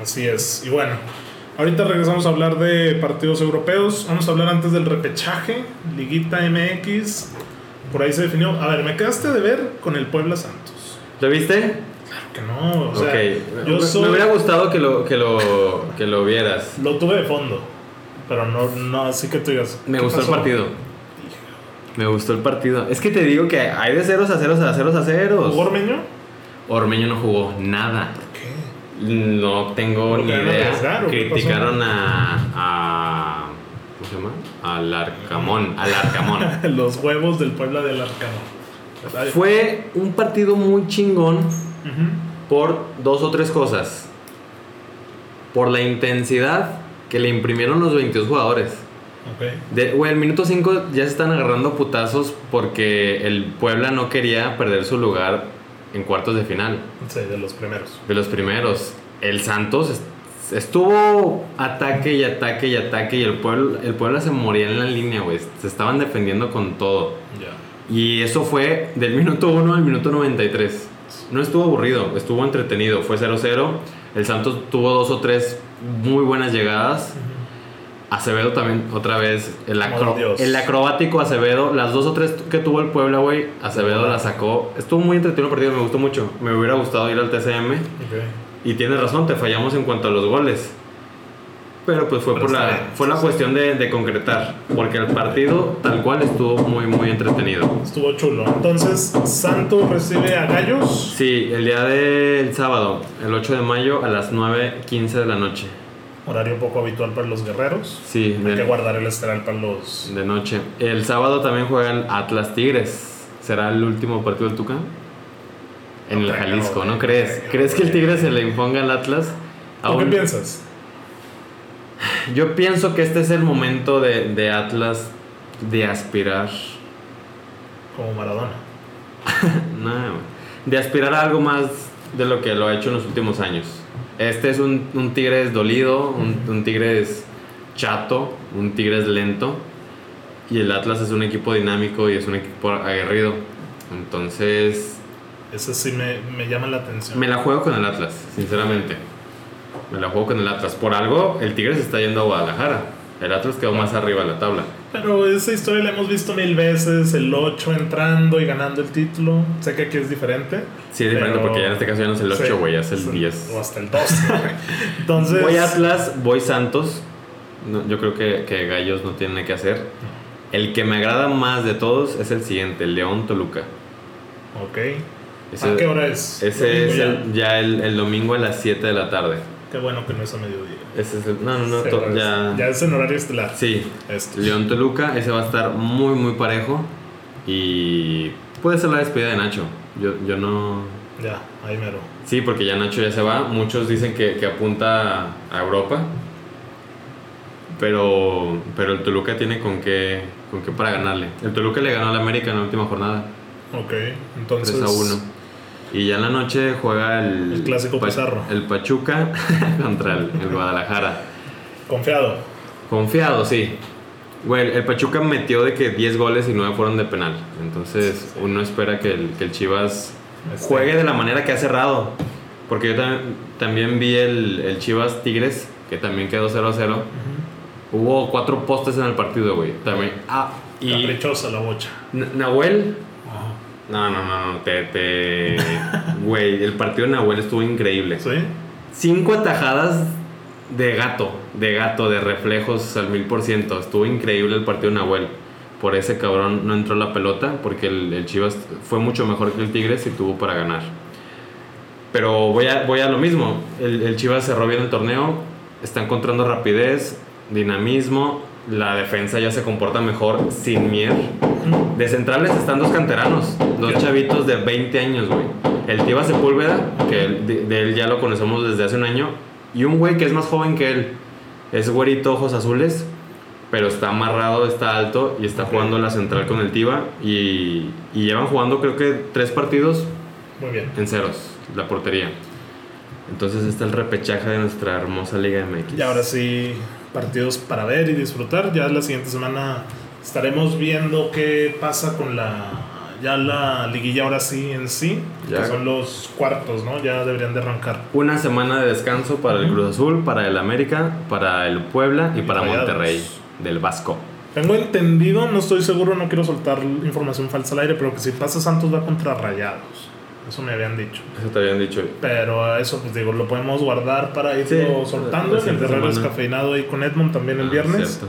Así es. Y bueno, ahorita regresamos a hablar de partidos europeos. Vamos a hablar antes del repechaje, Liguita MX. Por ahí se definió. A ver, me quedaste de ver con el Puebla Santos. ¿Lo viste? Que no, o sea, yo me, soy- me hubiera gustado que lo, que lo, que lo vieras. lo tuve de fondo. Pero no, no así que tú digas. Me ¿qué gustó pasó? el partido. Me gustó el partido. Es que te digo que hay de ceros a ceros a ceros a ceros. ¿Jugó Ormeño? Ormeño no jugó nada. ¿Qué? No tengo ¿Por ni idea. Criticaron a, a. ¿Cómo se llama? Al Arcamón. Al Arcamón. Los huevos del Puebla del Arcano. Fue un partido muy chingón Por dos o tres cosas. Por la intensidad que le imprimieron los 22 jugadores. Ok. De, güey, minuto 5 ya se están agarrando putazos porque el Puebla no quería perder su lugar en cuartos de final. Sí, de los primeros. De los primeros. El Santos est- estuvo ataque y ataque y ataque y el Puebla, el Puebla se moría en la línea, güey. Se estaban defendiendo con todo. Y eso fue del minuto 1 al minuto 93. No estuvo aburrido, estuvo entretenido. Fue 0-0. El Santos tuvo dos o tres muy buenas llegadas. Acevedo también, otra vez, el, acro- el acrobático Acevedo, las dos o tres que tuvo el Puebla, güey, Acevedo las sacó. Estuvo muy entretenido el partido, me gustó mucho. Me hubiera gustado ir al TCM. Y tienes razón, te fallamos en cuanto a los goles. Pero pues fue Pero por la, bien. fue la cuestión de, de concretar. Porque el partido tal cual estuvo muy, muy entretenido. Estuvo chulo. Entonces, Santos recibe a Gallos. Sí, el día del sábado, el 8 de mayo a las 9.15 de la noche. Horario poco habitual para los guerreros. Sí, Hay que guardar el estelar para los. de noche. El sábado también juega el Atlas Tigres. ¿Será el último partido del Tuca? En No el creo, Jalisco, ¿no no crees? creo, ¿Crees que el. Tigre se le imponga al Atlas? ¿Tú qué piensas? Yo pienso que este es el momento de, de Atlas de aspirar. Como Maradona. No, de aspirar a algo más de lo que lo ha hecho en los últimos años. Este es un, un Tigres dolido, un, un Tigres chato, un Tigres lento. Y el Atlas es un equipo dinámico y es un equipo aguerrido. Entonces, Ese sí me, me llama la atención. me la juego con el Atlas, sinceramente. Me la juego con el Atlas. Por algo, el Tigres está yendo a Guadalajara. El Atlas quedó más arriba en la tabla. Pero esa historia la hemos visto mil veces. El 8 entrando y ganando el título. Sé que aquí es diferente. Sí, es diferente pero- porque ya en este caso ya no es el 8, Sí, güey, ya es el sí, 10. O hasta el 12. güey. Entonces. Voy Atlas, voy Santos. No, yo creo que, que Gallos no tiene nada que hacer. El que me agrada más de todos es el siguiente, el León Toluca. Ok. Ese, ¿A qué hora es? Ese es el- ya el, el domingo a las 7 de la tarde. Qué bueno que no es a mediodía. Ese es el, no, no, no, to- ya. ya es en horario estelar. Sí, Esto. León Toluca, ese va a estar muy, muy parejo. Y puede ser la despedida de Nacho. Yo, yo no. Ya, ahí mero. Sí, porque ya Nacho ya se va. Muchos dicen que, que apunta a Europa. Pero, pero el Toluca tiene con qué, con qué para ganarle. El Toluca le ganó al América en la última jornada. Ok. Entonces. 3 a 1. Y ya en la noche juega el, El clásico Pizarro. El Pachuca contra el, el Guadalajara. Confiado. Confiado, sí. Güey, el Pachuca metió de que 10 goles y 9 fueron de penal. Entonces uno espera que el, que el Chivas Este, juegue de la manera que ha cerrado. Porque yo tam- también vi el, el Chivas Tigres, que también quedó 0 a 0. Hubo cuatro postes en el partido, güey. También. Ah, y Caprichosa la bocha. N- Nahuel. No, no, no, no. Te, te... Güey, el partido de Nahuel estuvo increíble. ¿Sí? Cinco atajadas de gato, de gato, de reflejos al mil por ciento. Estuvo increíble el partido de Nahuel. Por ese cabrón no entró la pelota, porque el, el Chivas fue mucho mejor que el Tigres y tuvo para ganar. Pero voy a, voy a lo mismo. El, el Chivas cerró bien el torneo, está encontrando rapidez, dinamismo. La defensa ya se comporta mejor sin miedo. De centrales están dos canteranos, dos chavitos de 20 años, güey. El Tiva Sepúlveda, que él- de, de él ya lo conocemos desde hace un año, y un güey que es más joven que él. Es güerito, ojos azules, pero está amarrado, está alto y está jugando la central con el Tiva. Y, y llevan jugando, creo que tres partidos Muy bien. en ceros, la portería. Entonces está el repechaje de nuestra hermosa Liga MX. Y ahora sí, partidos para ver y disfrutar. Ya la siguiente semana estaremos viendo qué pasa con la. Ya la liguilla ahora sí en sí, Ya. que son los cuartos, ¿no? Ya deberían de arrancar. Una semana de descanso para el Cruz Azul, para el América, para el Puebla y, Y para Rayados. Monterrey, del Vasco. Tengo entendido, no estoy seguro, no quiero soltar información falsa al aire, pero que si pasa Santos va contra Rayados. Eso me habían dicho. Eso te habían dicho. Pero eso, pues digo, lo podemos guardar para irlo Sí, soltando. El Guerrero descafeinado ahí con Edmond también el Ah, viernes. cierto.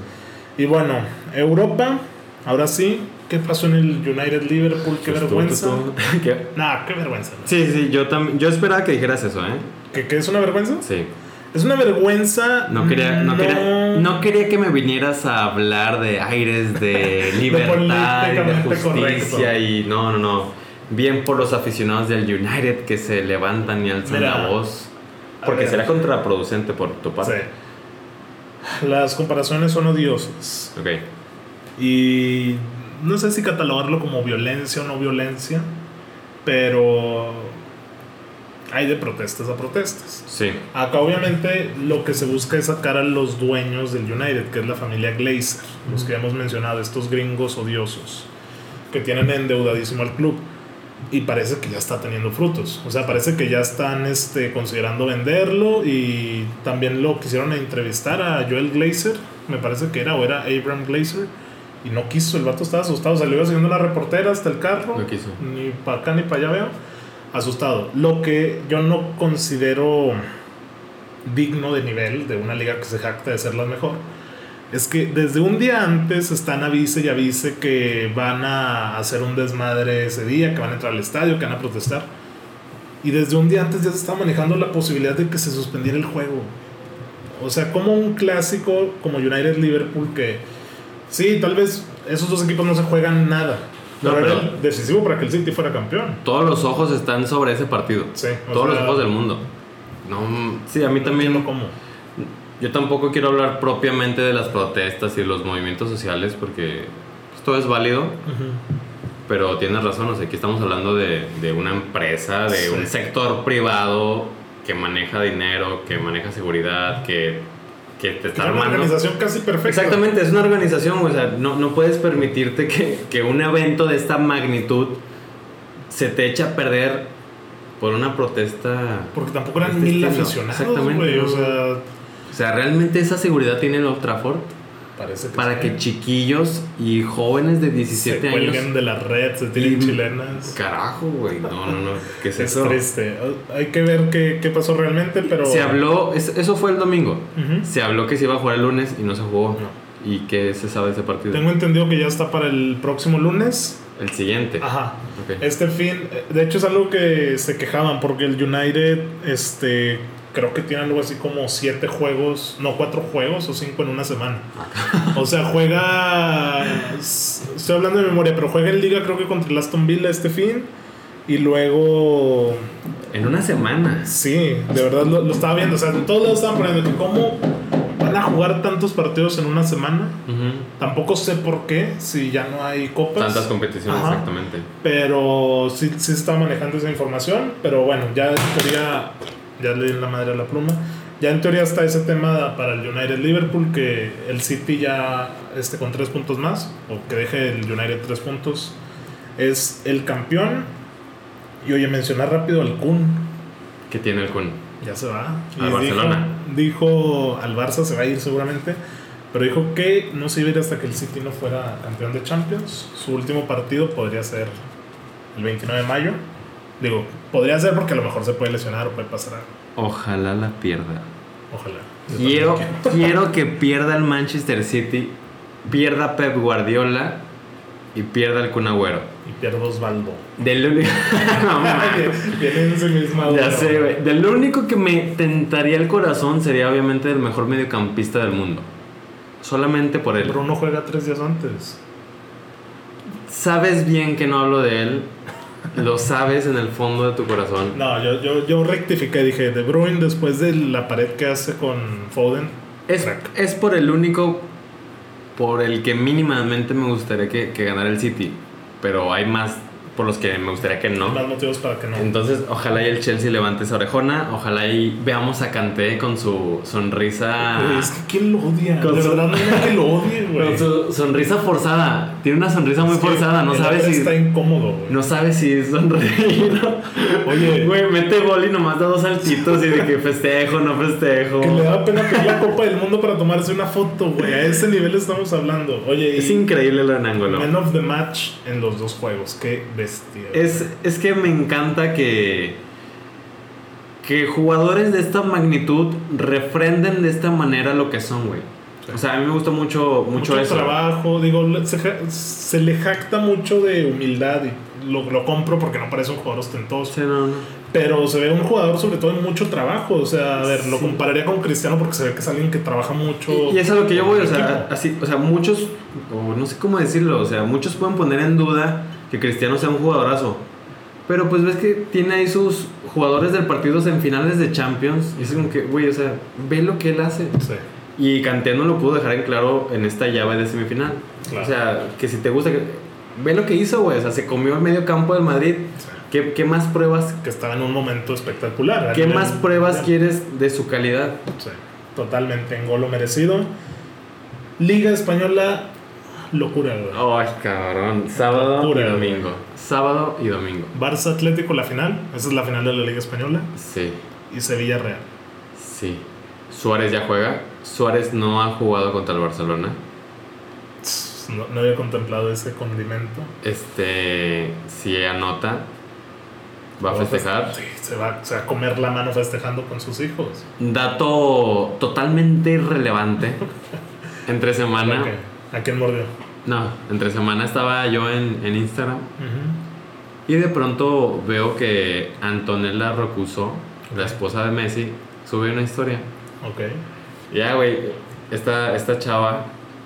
Y bueno, Europa, ahora sí, ¿qué pasó en el United Liverpool? Qué Pues vergüenza. tú, tú. ¿Qué? Nah, qué vergüenza. Sí, sí, yo también. Yo esperaba que dijeras eso, ¿eh? ¿Que, que es una vergüenza? Sí. Es una vergüenza. No quería, no, no- quería, no quería que me vinieras a hablar de aires de libertad y de justicia correcto. y no, no, no. Bien por los aficionados del United que se levantan y alzan Mira, la voz. Porque será contraproducente por tu parte. Sí. Las comparaciones son odiosas. Ok. Y no sé si catalogarlo como violencia o no violencia, pero hay de protestas a protestas. Sí. Acá obviamente lo que se busca es sacar a los dueños del United, que es la familia Glazer, los que hemos mencionado, estos gringos odiosos, que tienen endeudadísimo al club. Y parece que ya está teniendo frutos. O sea, parece que ya están este, considerando venderlo y también lo quisieron entrevistar a Joel Glazer, me parece que era, o era Abram Glazer, y no quiso, el vato estaba asustado, salió siguiendo la reportera hasta el carro, No quiso. ni para acá ni para allá veo, asustado. Lo que yo no considero digno de nivel de una liga que se jacta de ser la mejor es que desde un día antes están avise y avise que van a hacer un desmadre ese día, que van a entrar al estadio, que van a protestar. Y desde un día antes ya se está manejando la posibilidad de que se suspendiera el juego. O sea, como un clásico como United Liverpool que sí, tal vez esos dos equipos no se juegan nada. No, pero, era decisivo para que el City fuera campeón. Todos los ojos están sobre ese partido. Sí, Todos los ojos del mundo. No, sí, a mí no también. entiendo cómo. Yo tampoco quiero hablar propiamente de las protestas y los movimientos sociales porque pues, todo es válido, pero tienes razón, o sea, aquí estamos hablando de, de una empresa, de Sí. un sector privado que maneja dinero, que maneja seguridad, que, que te está una armando. organización casi perfecta. Exactamente, es una organización, o sea, no, no puedes permitirte que, que un evento de esta magnitud se te eche a perder por una protesta. Porque tampoco eran Este mil aficionados, Exactamente, güey. O sea, O sea, realmente esa seguridad tiene el Old Trafford parece que para sí. que chiquillos y jóvenes de 17 se años. de la red, se tiren Y- chilenas. Carajo, güey. No, no, no. ¿Qué es Es eso? triste. Hay que ver qué, qué pasó realmente, pero. Se habló, es- eso fue el domingo. Se habló que se iba a jugar el lunes y no se jugó. No. ¿Y qué se sabe de ese partido? Tengo entendido que ya está para el próximo lunes. El siguiente. Ajá. Ok. Este fin, de hecho es algo que se quejaban porque el United, este, creo que tiene algo así como siete juegos, no cuatro juegos o cinco en una semana. O sea, juega, estoy hablando de memoria, pero juega en liga creo que contra el Aston Villa este fin y luego, En una semana. sí, de verdad lo, lo estaba viendo, o sea, todos lados estaban poniendo que cómo van a jugar tantos partidos en una semana. Tampoco sé por qué, si ya no hay copas. Tantas competiciones, Ajá. exactamente. Pero sí, sí está manejando esa información. Pero bueno, ya en teoría, ya le di la madre a la pluma. Ya en teoría está ese tema para el United Liverpool, que el City ya este, con tres puntos más, o que deje el United tres puntos, es el campeón. Y oye, mencionar rápido al Kun, ¿Qué tiene el Kun? ya se va. Al Barcelona. Dijo, dijo al Barça se va a ir seguramente. Pero dijo que no se iba a ir hasta que el City no fuera campeón de Champions. Su último partido podría ser el 29 de mayo. Digo, podría ser porque a lo mejor se puede lesionar o puede pasar algo. Ojalá la pierda. Ojalá. Quiero, quiero. que pierda el Manchester City, pierda Pep Guardiola y pierda el Kun Agüero. Y pierdo Osvaldo. Del único... No, Ya sé, güey. Del único que me tentaría el corazón sería obviamente el mejor mediocampista del mundo. Solamente por él. Bruno juega tres días antes. Sabes bien que no hablo de él. Lo sabes en el fondo de tu corazón. No, yo, yo, yo rectifiqué. Dije, De Bruyne después de la pared que hace con Foden. Es, crack. es por el único por el que mínimamente me gustaría que, que ganara el City. Pero hay más por los que me gustaría que no. Más motivos para que no. Entonces, ojalá y el Chelsea levante esa orejona. Ojalá y veamos a Kanté con su sonrisa. Güey, es que ¿quién lo odia? Con de su- verdad no que lo odie, güey. Con su sonrisa forzada. Tiene una sonrisa muy Es que forzada. No sabes si. Está incómodo, güey. No sabes si sonreír. Oye. Güey, mete gol y nomás da dos saltitos y de que festejo, no festejo. Que le da pena pedir la Copa del Mundo para tomarse una foto, güey. A ese nivel estamos hablando. Oye, Es increíble lo en ángulo. Man of the Match en los dos juegos. Qué bestia. Es, es que me encanta que, que jugadores de esta magnitud refrenden de esta manera lo que son, güey. O sea, a mí me gusta mucho, mucho, mucho eso. trabajo. Digo, se, le jacta mucho de humildad y lo, lo compro porque no parece un jugador ostentoso. Sí, no, no. Pero se ve un jugador sobre todo en mucho trabajo. O sea, a ver, lo compararía con Cristiano porque se ve que es alguien que trabaja mucho. Y, y es a lo que yo voy, o sea, equipo. así, o sea, muchos, o no sé cómo decirlo, o sea, muchos pueden poner en duda que Cristiano sea un jugadorazo. Pero pues ves que tiene ahí sus jugadores del partido en finales de Champions. Y es como que, güey, o sea, ve lo que él hace. Sí. Y Kanté no lo pudo dejar en claro en esta llave de semifinal. Claro. O sea, que si te gusta, que- ve lo que hizo, güey. O sea, se comió el medio campo del Madrid. Sí. ¿Qué, qué más pruebas? Que estaba en un momento espectacular. ¿Qué más pruebas mundial. quieres de su calidad? Sí, totalmente en golo merecido. Liga Española, locura, güey. Ay, cabrón. Sábado Locura, y güey. domingo. Sábado y domingo. Barça Atlético, la final. Esa es la final de la Liga Española. Sí, Y Sevilla Real. sí. Suárez ya juega. Suárez no ha jugado contra el Barcelona. No, no había contemplado ese condimento. Este, si anota, va a festejar. Sí, se va, se va a comer la mano festejando con sus hijos. Dato totalmente irrelevante. Entre semana. Ok, ¿A quién mordió? No, entre semana estaba yo en, en Instagram Ujú. y de pronto veo que Antonella Rocuso, la esposa de Messi, sube una historia. Ok. Ya, güey, esta, esta chava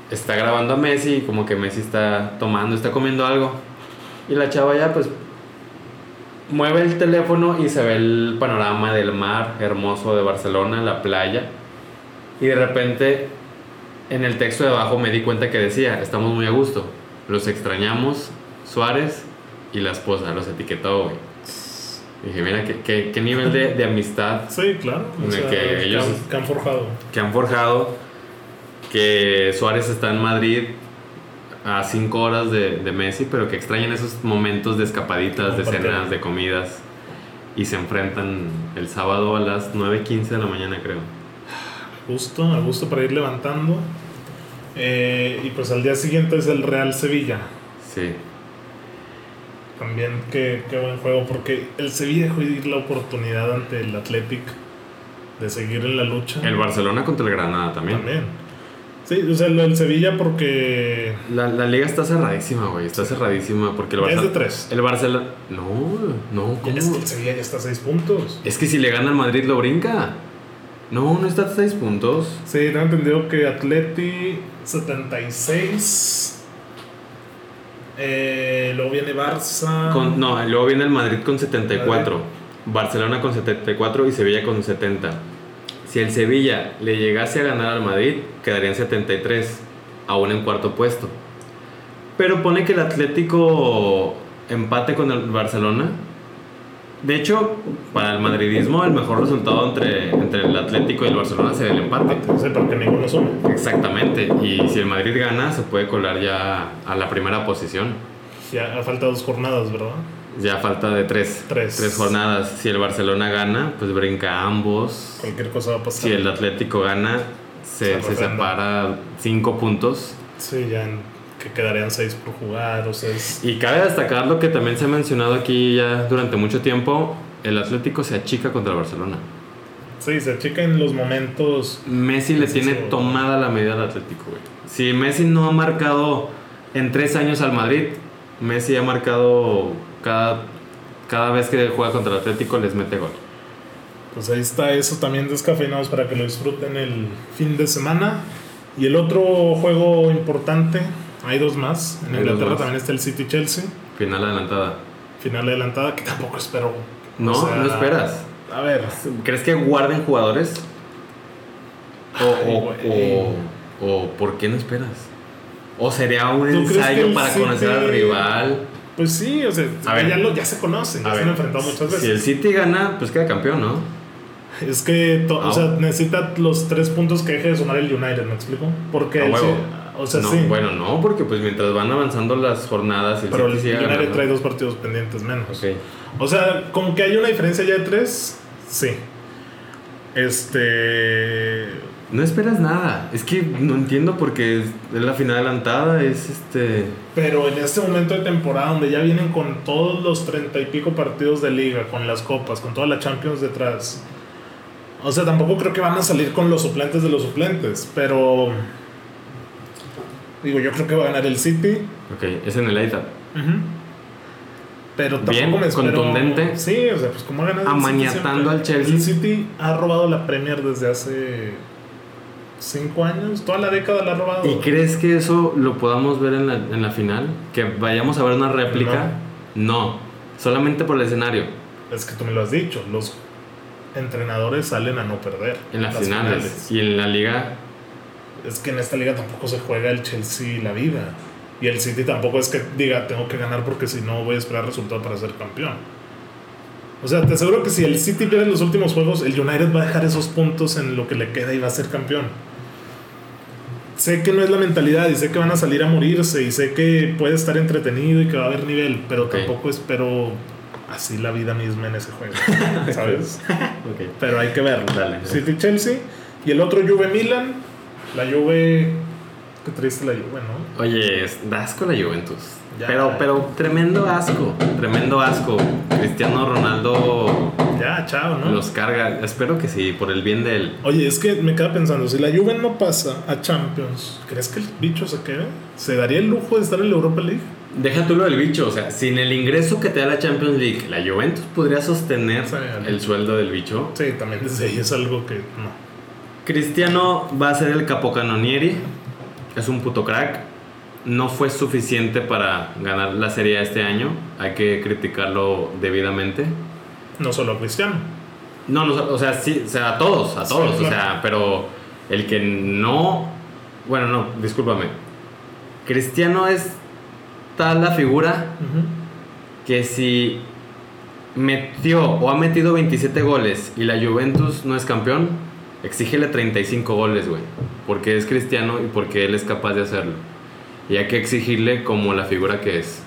está grabando a Messi y como que Messi está tomando, está comiendo algo. Y la chava ya pues mueve el teléfono y se ve el panorama del mar hermoso de Barcelona, la playa. Y de repente en el texto de abajo me di cuenta que decía, estamos muy a gusto, los extrañamos, Suárez y la esposa, los etiquetó, güey. Dije, mira, qué, qué, qué nivel de, de amistad Sí, claro. En el que ellos- han, que han forjado. que han forjado que Suárez está en Madrid a 5 horas de, de Messi, pero que extrañan esos momentos de escapaditas, de cenas, de comidas y se enfrentan el sábado a las 9.15 de la mañana, creo. A gusto, a gusto para ir levantando. Eh, y pues al día siguiente es el Real Sevilla. Sí, También qué, qué buen juego, porque el Sevilla dejó ir la oportunidad ante el Athletic de seguir en la lucha. el Barcelona contra el Granada también. También. Sí, o sea, del Sevilla porque La, la liga está cerradísima, güey, está cerradísima porque el ya es de Barcelona... tres. El Barcelona... No, no, ¿cómo? Es que el Sevilla ya está a seis puntos. Es que si le gana al Madrid lo brinca. No, no está a 6 puntos. Sí, tengo entendido que Atleti 76. Eh, luego viene Barça. Con, no, luego viene el Madrid con 74, Barcelona con 74 y Sevilla con 70. Si el Sevilla le llegase a ganar al Madrid, quedarían 73, aún en cuarto puesto. Pero pone que el Atlético empate con el Barcelona. De hecho, para el madridismo, el mejor resultado entre, entre el Atlético y el Barcelona sería el empate. Sí, porque ninguno suma. Exactamente. Y si el Madrid gana, se puede colar ya a la primera posición. Ya falta dos jornadas, ¿verdad? Ya falta de tres. Tres. jornadas. Si el Barcelona gana, pues brinca a ambos. Cualquier cosa va a pasar. Si el Atlético gana, se, Se se separa cinco puntos. Sí, ya en- que quedarían seis por jugar o seis. Y cabe destacar lo que también se ha mencionado aquí ya durante mucho tiempo. El Atlético se achica contra el Barcelona. Sí, se achica en los momentos. Messi le tiene tomada la medida al Atlético, güey. Si Messi no ha marcado en tres años al Madrid, Messi ha marcado cada, cada vez que juega contra el Atlético les mete gol. Pues ahí está eso también descafeinados para que lo disfruten el fin de semana. Y el otro juego importante, hay dos más. En Hay Inglaterra más. también está el City Chelsea. Final adelantada. Final adelantada que tampoco espero. No, O sea, no esperas. A ver, ¿Crees que guarden jugadores? O, Ay, o, o- o ¿por qué no esperas? ¿O sería un ¿Tú crees que ensayo para conocer al rival? pues sí, o sea, ver. ya, lo- ya se conocen, ya se han enfrentado muchas veces. Si el City gana, pues queda campeón, ¿no? Es que, to- Ah, o sea, necesita los tres puntos que deje de sumar el United, ¿me explico? Porque el o sea, no, sí. Bueno, no, porque pues mientras van avanzando las jornadas y el pero el ganando. trae dos partidos pendientes menos. O sea, con que hay una diferencia ya de tres, sí. Este. No esperas nada. Es que no entiendo porque es es la final adelantada, es este... Pero en este momento de temporada donde ya vienen con todos los treinta y pico partidos de liga, con las copas, con toda la Champions detrás. O sea, tampoco creo que van a salir con los suplentes de los suplentes, pero. Digo, yo creo que va a ganar el City. Ok, es en el Etihad. Pero tampoco Bien, me espero. contundente. Sí, o sea, pues como ha ganado. el City Amañatando siempre. al Chelsea. El City ha robado la Premier desde hace. Cinco años, toda la década la ha robado. ¿Y crees que eso lo podamos ver en la, en la final? ¿Que vayamos a ver una réplica? No. solamente por el escenario. Es que tú me lo has dicho, los entrenadores salen a no perder. En las las finales. Y en la liga, Es que en esta liga tampoco se juega el Chelsea la vida. Y el City tampoco es que diga, tengo que ganar porque si no voy a esperar resultado para ser campeón. O sea, te aseguro que si el City pierde los últimos juegos, el United va a dejar esos puntos en lo que le queda y va a ser campeón. sé que no es la mentalidad y sé que van a salir a morirse y sé que puede estar entretenido y que va a haber nivel, pero tampoco espero así la vida misma en ese juego, ¿sabes? Pero hay que verlo. Dale. City Chelsea y el otro Juve Milan. La Juve. Qué triste la Juve, ¿no? Oye, da asco la Juventus. Ya. Pero, pero tremendo asco. Tremendo asco. Cristiano Ronaldo Ya, chao, ¿no? los carga. Espero que sí, por el bien de él. Oye, es que me queda pensando, si la Juve no pasa a Champions, ¿crees que el bicho se quede? ¿Se daría el lujo de estar en la Europa League? Deja tú lo del bicho, o sea, sin el ingreso que te da la Champions League, la Juventus podría sostener Sí, el sueldo del bicho. Sí, también desde ahí es algo que no. Cristiano va a ser el capocanonieri, es un puto crack. No fue suficiente para ganar la Serie este año, hay que criticarlo debidamente. No solo a Cristiano. No, no, o sea, sí, o sea, a todos, a Sí, todos, o sea, pero el que no, bueno, no, discúlpame. Cristiano es tal la figura que si metió o ha metido 27 goles y la Juventus no es campeón, exígele 35 goles, güey, porque es cristiano y porque él es capaz de hacerlo. Y hay que exigirle como la figura que es.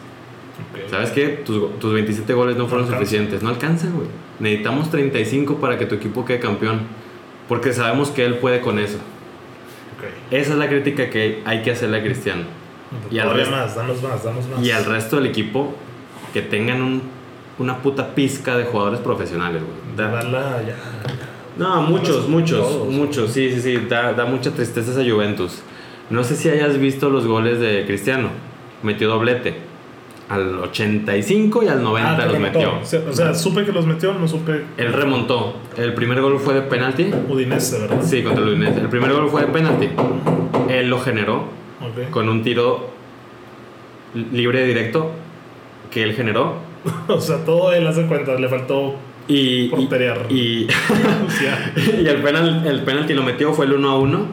Ok. ¿Sabes qué? Tus, tus 27 goles no fueron No suficientes. No alcanza, güey. Necesitamos 35 para que tu equipo quede campeón. Porque sabemos que él puede con eso. Esa es la crítica que hay que hacerle a Cristiano. Y al resto- más, danos más, danos más. Y al resto del equipo, que tengan un- una puta pizca de jugadores profesionales, güey. Da- Darla ya. No, muchos, muchos, Todos. muchos. Sí, sí, sí. Da, da mucha tristeza esa Juventus. No sé si hayas visto los goles de Cristiano. Metió doblete. Al 85 y al 90 Ah, los remontó. metió. O sea, supe que los metió, no supe. Él remontó. El primer gol fue de penalti. Udinese, ¿verdad? Sí, contra el Udinese. El primer gol fue de penalti. Él lo generó con un tiro libre directo que él generó. O sea, todo él hace cuenta, le faltó. Y, y, Porterear. y, sea, y el, penal, el penalti lo metió, fue el 1 a 1.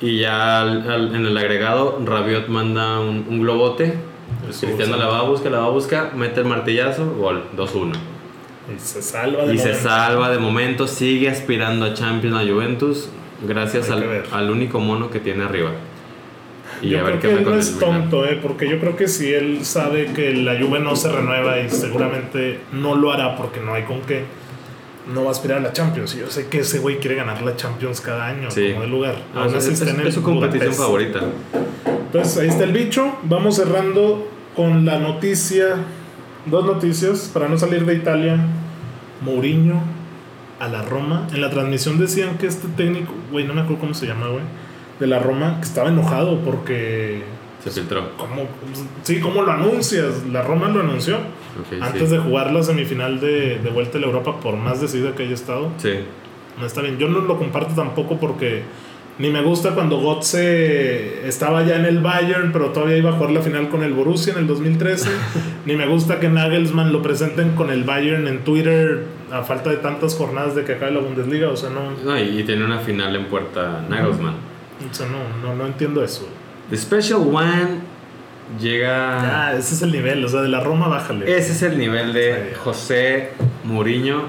Y ya al- al- en el agregado, Rabiot manda un, un globote. Eso, Cristiano sí. la va a buscar, la va a buscar, mete el martillazo, gol, 2-1. y se salva de Y se momento. salva de momento, sigue aspirando a Champions la Juventus, gracias al, al único mono que tiene arriba. Y yo a ver creo qué que él no es tonto, eh, porque yo creo que si él sabe que la Juve no se renueva y seguramente no lo hará porque no hay con qué, no va a aspirar a la Champions. Y yo sé que ese güey quiere ganar la Champions cada año, Sí. como de lugar. No, Aún es, su competición Budapest. favorita. Entonces ahí está el bicho. Vamos cerrando con la noticia, dos noticias para no salir de Italia. Mourinho a la Roma. En la transmisión decían que este técnico, güey, no me acuerdo cómo se llama, güey, de la Roma, que estaba enojado porque Se filtró. ¿Cómo, sí, ¿cómo lo anuncias? La Roma lo anunció antes sí. de jugar la semifinal de, de vuelta a la Europa, por más decidida que haya estado. Sí. No está bien. Yo no lo comparto tampoco porque ni me gusta cuando Götze estaba ya en el Bayern, pero todavía iba a jugar la final con el Borussia en el 2013. ni me gusta que Nagelsmann lo presenten con el Bayern en Twitter a falta de tantas jornadas de que acabe la Bundesliga. O sea, no, No, y tiene una final en puerta Nagelsmann. O sea, no, no, no entiendo eso. The Special One llega. Ah, ese es el nivel. O sea, de la Roma, bájale. Ese es el nivel de Sí. José Mourinho.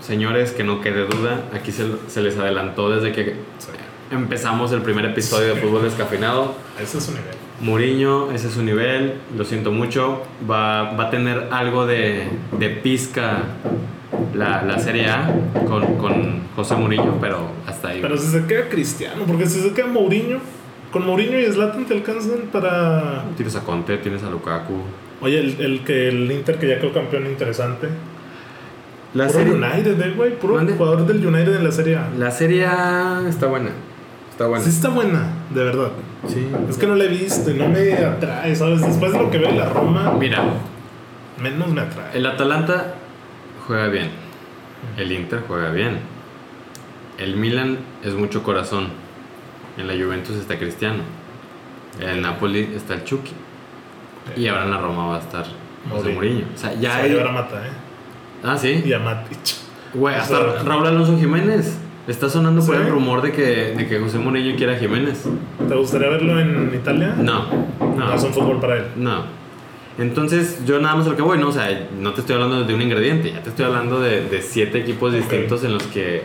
Señores, que no quede duda, aquí se, se les adelantó desde que Sí, empezamos el primer episodio de Fútbol Descafeinado. ese es su nivel. Mourinho, ese es su nivel, lo siento mucho. Va, va a tener algo de, de pizca la, la Serie A con, con José Mourinho, pero hasta ahí. Pero si se queda Cristiano, porque si se queda Mourinho, con Mourinho y Zlatan te alcanzan para. Tienes a Conte, tienes a Lukaku. Oye, el, el que el Inter que ya quedó campeón interesante. La Puro serie, United, eh, güey. Puro jugador del United en la Serie A. la serie A está buena. Está buena. Sí está buena, de verdad. Sí. Es que no la he visto y no me atrae, ¿sabes? Después de lo que en la Roma, Mira, menos me atrae. el Atalanta juega bien. El Inter juega bien. El Milan es mucho corazón. En la Juventus está Cristiano. En el Napoli está el Chucky. Y ahora en la Roma va a estar José Mourinho. O sea, Se ya va a hay... llevar a Mata, ¿eh? Ah, sí. Y a Matic. Güey, hasta Raúl Alonso Jiménez. Está sonando por ¿Sí? el rumor de que, de que José Mourinho quiera a Jiménez. ¿Te gustaría verlo en Italia? No, No no, es un fútbol para él. no. Entonces, yo nada más a lo que voy, ¿no? O sea, no te estoy hablando de un ingrediente, ya te estoy hablando de, de siete equipos distintos en los que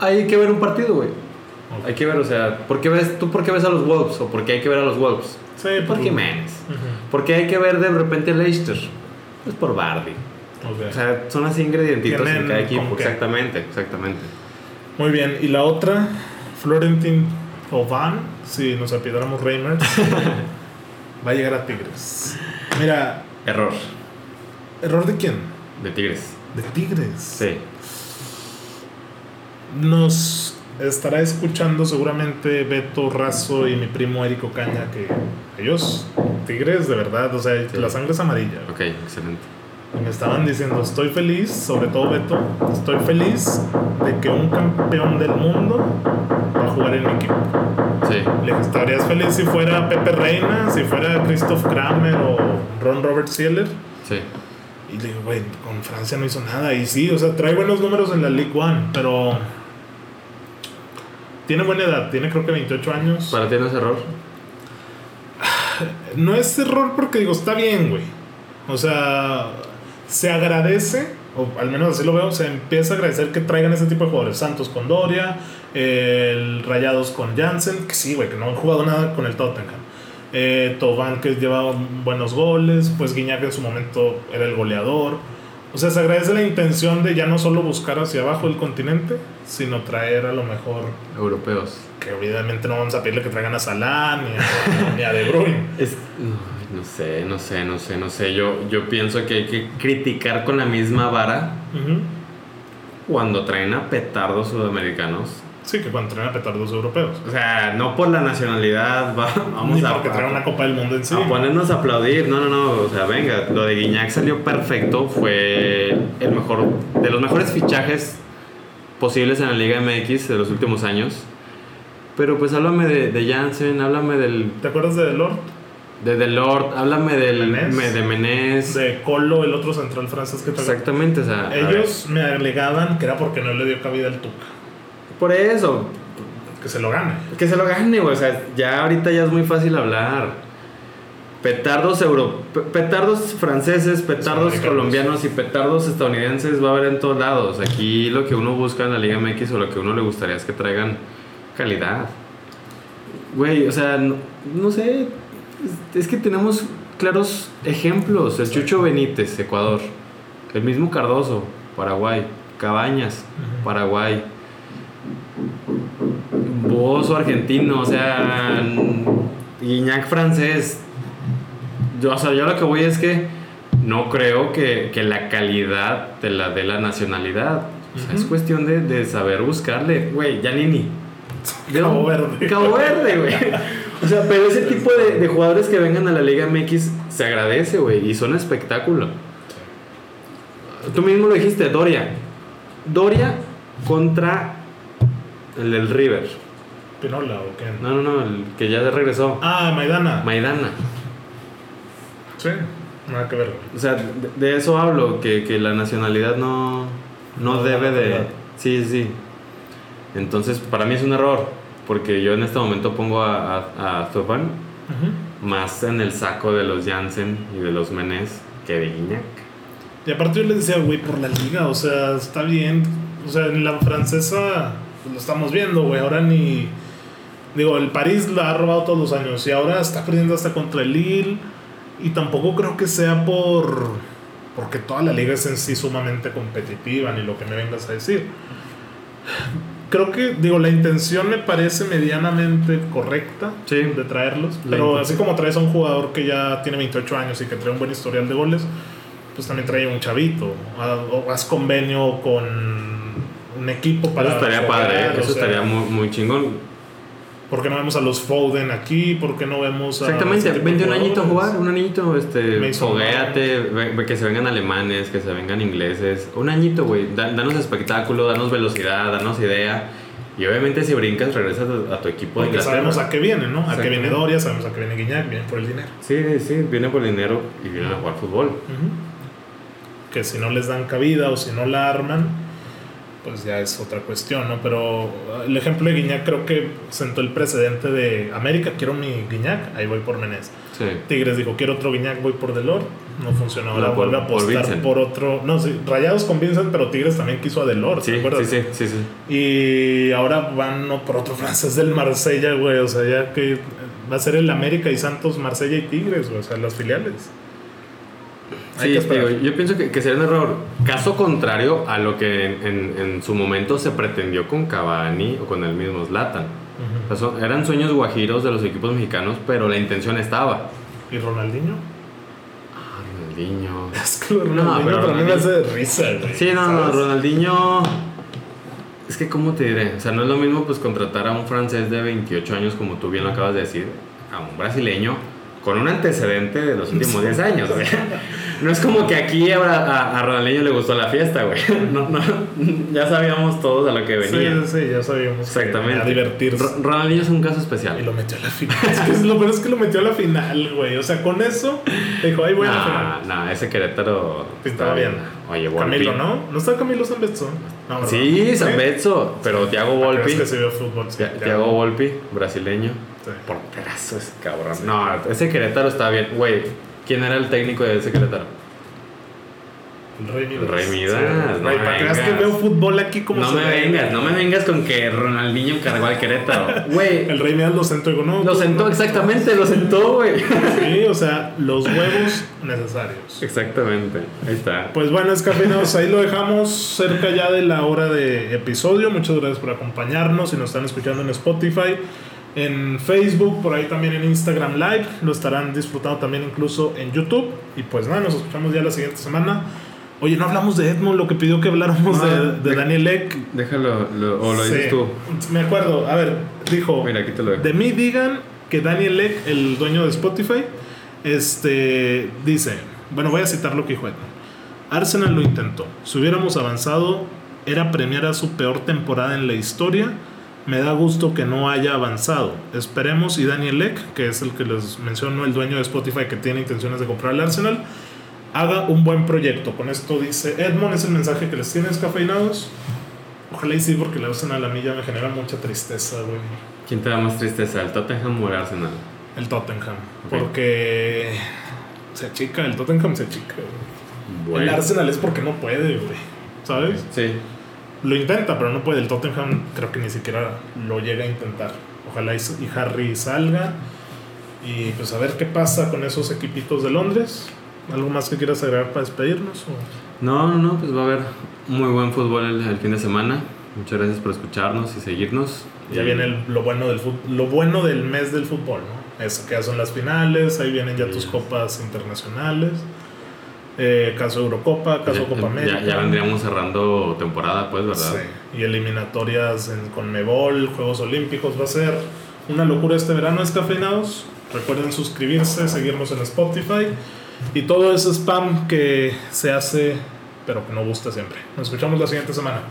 hay que ver un partido, güey. Ok. Hay que ver, o sea, ¿por qué ves, ¿tú por qué ves a los Wolves? ¿O por qué hay que ver a los Wolves? Sí, por por- Jiménez. Ujú. ¿Por qué hay que ver de repente a Leicester? Pues por Bardi. Ok. O sea, son así ingredientitos en cada equipo. Exactamente, exactamente. Muy bien, y la otra, Florentin Ovan, si nos apidáramos Reimers, va a llegar a Tigres. Mira, Error ¿error de quién? de Tigres. De Tigres. Sí. Nos estará escuchando seguramente Beto Razo y mi primo Érico Caña, que ellos, Tigres, de verdad, o sea, Sí. la sangre es amarilla. Ok, excelente. Y me estaban diciendo, estoy feliz, sobre todo Beto, estoy feliz de que un campeón del mundo va a jugar en mi equipo. Sí. Le estarías feliz si fuera Pepe Reina, si fuera Christoph Kramer o Ron Robert Sieler. Sí. Y le digo, güey, con Francia no hizo nada. Y sí, o sea, trae buenos números en la League One, pero tiene buena edad, tiene creo que 28 años. ¿Para ti no es error? No es error porque digo, está bien, güey. O sea, se agradece, o al menos así lo veo, se empieza a agradecer que traigan ese tipo de jugadores. Santos con Doria, el Rayados con Jansen, que sí, güey, que no han jugado nada con el Tottenham. Eh, Tobán que llevaba buenos goles, pues Guiñac en su momento era el goleador. O sea, se agradece la intención de ya no solo buscar hacia abajo el continente, sino traer a lo mejor, Europeos. que obviamente no vamos a pedirle que traigan a Salah ni a, ni a De Bruyne. Es, no sé, no sé, no sé, no sé. Yo, yo pienso que hay que criticar con la misma vara cuando traen a petardos sudamericanos. Sí, que cuando traen a petardos europeos. O sea, no por la nacionalidad, va- vamos Ni a, porque traen una Copa del Mundo en sí. a ponernos a aplaudir. No, no, no. O sea, venga, lo de Guiñac salió perfecto. Fue el mejor, de los mejores fichajes posibles en la Liga MX de los últimos años. Pero pues háblame de, de Jansen, háblame del, ¿Te acuerdas de Delort? De Delort, háblame del Menés. me- de Menés. De Colo, el otro central francés que. Exactamente, o sea, Ellos me alegaban que era porque no le dio cabida al Tuca. por eso, Que se lo gane. que se lo gane, güey. O sea, ya ahorita ya es muy fácil hablar. Petardos euro, pe- petardos franceses, petardos colombianos y petardos estadounidenses va a haber en todos lados. Aquí lo que uno busca en la Liga MX o lo que uno le gustaría es que traigan calidad. Güey, o sea, no, no sé. Es, que tenemos claros ejemplos. El Chucho Benítez, Ecuador. El mismo Cardoso, Paraguay. Cabañas. Paraguay. Bozo argentino, o sea, Guiñac francés. Yo, o sea, yo lo que voy es que no creo que, que la calidad te la dé la nacionalidad. O sea, es cuestión de, de saber buscarle. Güey, Janini. ¿De Cabo? Verde. Cabo Verde, güey. O sea, pero ese tipo de, de jugadores que vengan a la Liga MX se agradece, güey, y son espectáculo. Tú mismo lo dijiste, Doria. Doria contra el del River. Pinola o qué. No, no, no, el que ya regresó. Ah, Maidana. Maidana. sí, nada que ver. O sea, de, de eso hablo, que, que la nacionalidad no, no No, debe de... Sí, sí. Entonces, para mí es un error, porque yo en este momento pongo a, a, a Thuban más en el saco de los Jansen y de los Menés que de Guiñac. Y aparte yo le decía, güey, por la liga, o sea, está bien. O sea, en la francesa pues, lo estamos viendo, güey. Ahora ni. Digo, el París la ha robado todos los años y ahora está perdiendo hasta contra el Lille. Y tampoco creo que sea por. Porque toda la liga es en sí sumamente competitiva, ni lo que me vengas a decir. Creo que, digo, la intención me parece medianamente correcta Sí. de traerlos. La Pero intención. así como traes a un jugador que ya tiene 28 años y que trae un buen historial de goles, pues también trae un chavito. O haz convenio con un equipo para. Eso estaría jugar, padre, ¿eh? o eso sea, estaría muy, muy chingón. ¿Por qué no vemos a los Foden aquí? ¿Por qué no vemos a. Exactamente, de vente un añito a jugar, un añito, este, ve que se vengan alemanes, que se vengan ingleses, un añito, güey, da- danos espectáculo, danos velocidad, danos idea, y obviamente si brincas regresas a, tu equipo de Porque Inglaterra. sabemos a qué viene, ¿no? A qué viene Doria, sabemos a qué viene Guiñac, vienen por el dinero. Sí, sí, vienen por dinero y vienen a jugar fútbol. Que si no les dan cabida o si no la arman, pues ya es otra cuestión, ¿no? Pero el ejemplo de Guiñac creo que sentó el precedente de América, quiero mi Guiñac, ahí voy por Menés. Sí. Tigres dijo, quiero otro Guiñac, voy por Delor. No funcionó. Ahora No, vuelve a apostar por, otro. No, sí, Rayados con Vincent, pero Tigres también quiso a Delor, Sí, ¿te acuerdas? sí, sí, sí, sí. Y ahora van no, por otro francés del Marsella, güey. O sea, ya que va a ser el América y Santos, Marsella y Tigres, güey. O sea, las filiales. Sí, digo, yo pienso que, que sería un error. Caso contrario a lo que en, en- en su momento se pretendió con Cavani o con el mismo Zlatan. Ujú. O sea, son- eran sueños guajiros de los equipos mexicanos, pero la intención estaba. ¿Y Ronaldinho? Ah, Ronaldinho. Es que de Ronaldinho pero mí me Ronaldinho- hace risa, güey. Sí, no, no. Ronaldinho. Es que, ¿cómo te diré? O sea, no es lo mismo pues contratar a un francés de 28 años, como tú bien lo acabas de decir, a un brasileño con un antecedente de los últimos 10 años. güey. No es como que aquí a, a, a Ronaldinho le gustó la fiesta, güey. No, no, ya sabíamos todos a lo que venía. sí, sí, ya sabíamos. Exactamente. A divertirse. Ro- Ronaldinho es un caso Y especial. lo metió a la final. Es que lo peor es que lo metió a la final, güey. O sea, con eso dijo, ahí voy a la final. Nah, nah, ese Querétaro Pintaba bien. Oye, Volpi. Camilo, ¿no? ¿No está Camilo Zambetso? No. Sí, Zambetso, pero Thiago Ah, Volpi. Es que se vio fútbol. sí. Thiago Volpi, brasileño. Sí. Porterazo ese cabrón. No, ese Querétaro está bien. Güey, ¿quién era el técnico de ese Querétaro? Rey Midas. Rey Midas, Sí, no Güey, para que veas que vengas. veo fútbol aquí como No se me ve. vengas, no me vengas con que Ronaldinho cargó al Querétaro. Güey, El Rey Midas lo sentó y digo, no. lo tú, sentó no. exactamente, lo sentó, güey. Sí, o sea, los huevos necesarios. Exactamente, ahí está. Pues bueno, escafinados, ahí lo dejamos cerca ya de la hora de episodio. Muchas gracias por acompañarnos. Si nos están escuchando en Spotify, en Facebook, por ahí también en Instagram Live. Lo estarán disfrutando también incluso en YouTube. Y pues nada, nos escuchamos ya la siguiente semana. Oye, no hablamos de Edmond, lo que pidió que habláramos de, de de- Daniel Ek. Déjalo, lo- o lo dices tú. Me acuerdo, a ver, dijo. Mira, aquí te lo dejo. De mí digan que Daniel Ek, el dueño de Spotify, este, dice, bueno, voy a citar lo que dijo Edmond. Arsenal lo intentó. Si hubiéramos avanzado, era premiar a su peor temporada en la historia. Me da gusto que no haya avanzado. Esperemos y Daniel Ek, que es el que les mencionó, el dueño de Spotify que tiene intenciones de comprar el Arsenal, haga un buen proyecto. Con esto dice Edmond, es el mensaje que les tienes cafeinados. Ojalá y sí, porque el Arsenal a mí ya me genera mucha tristeza, güey. ¿Quién te da más tristeza, el Tottenham o el Arsenal? El Tottenham. Ok. Porque se achica, el Tottenham se achica. Bueno. El Arsenal es porque no puede, güey. ¿Sabes? Sí, Lo intenta, pero no puede. El Tottenham creo que ni siquiera lo llega a intentar. Ojalá y, y Harry salga. Y pues a ver qué pasa con esos equipitos de Londres. ¿Algo más que quieras agregar para despedirnos? o? No, no, no, pues va a haber muy buen fútbol el, el fin de semana. Muchas gracias por escucharnos y seguirnos. Ya Y- viene el- lo, bueno del lo bueno del mes del fútbol, ¿no? Eso que ya son las finales, ahí vienen ya tus copas internacionales. Eh, caso Eurocopa, caso ya, Copa América. Ya, ya vendríamos cerrando temporada, pues, ¿verdad? Sí, y eliminatorias en Conmebol, Juegos Olímpicos. Va a ser una locura este verano, descafeinados. Recuerden suscribirse, seguirnos en Spotify y todo ese spam que se hace, pero que no gusta siempre. Nos escuchamos la siguiente semana.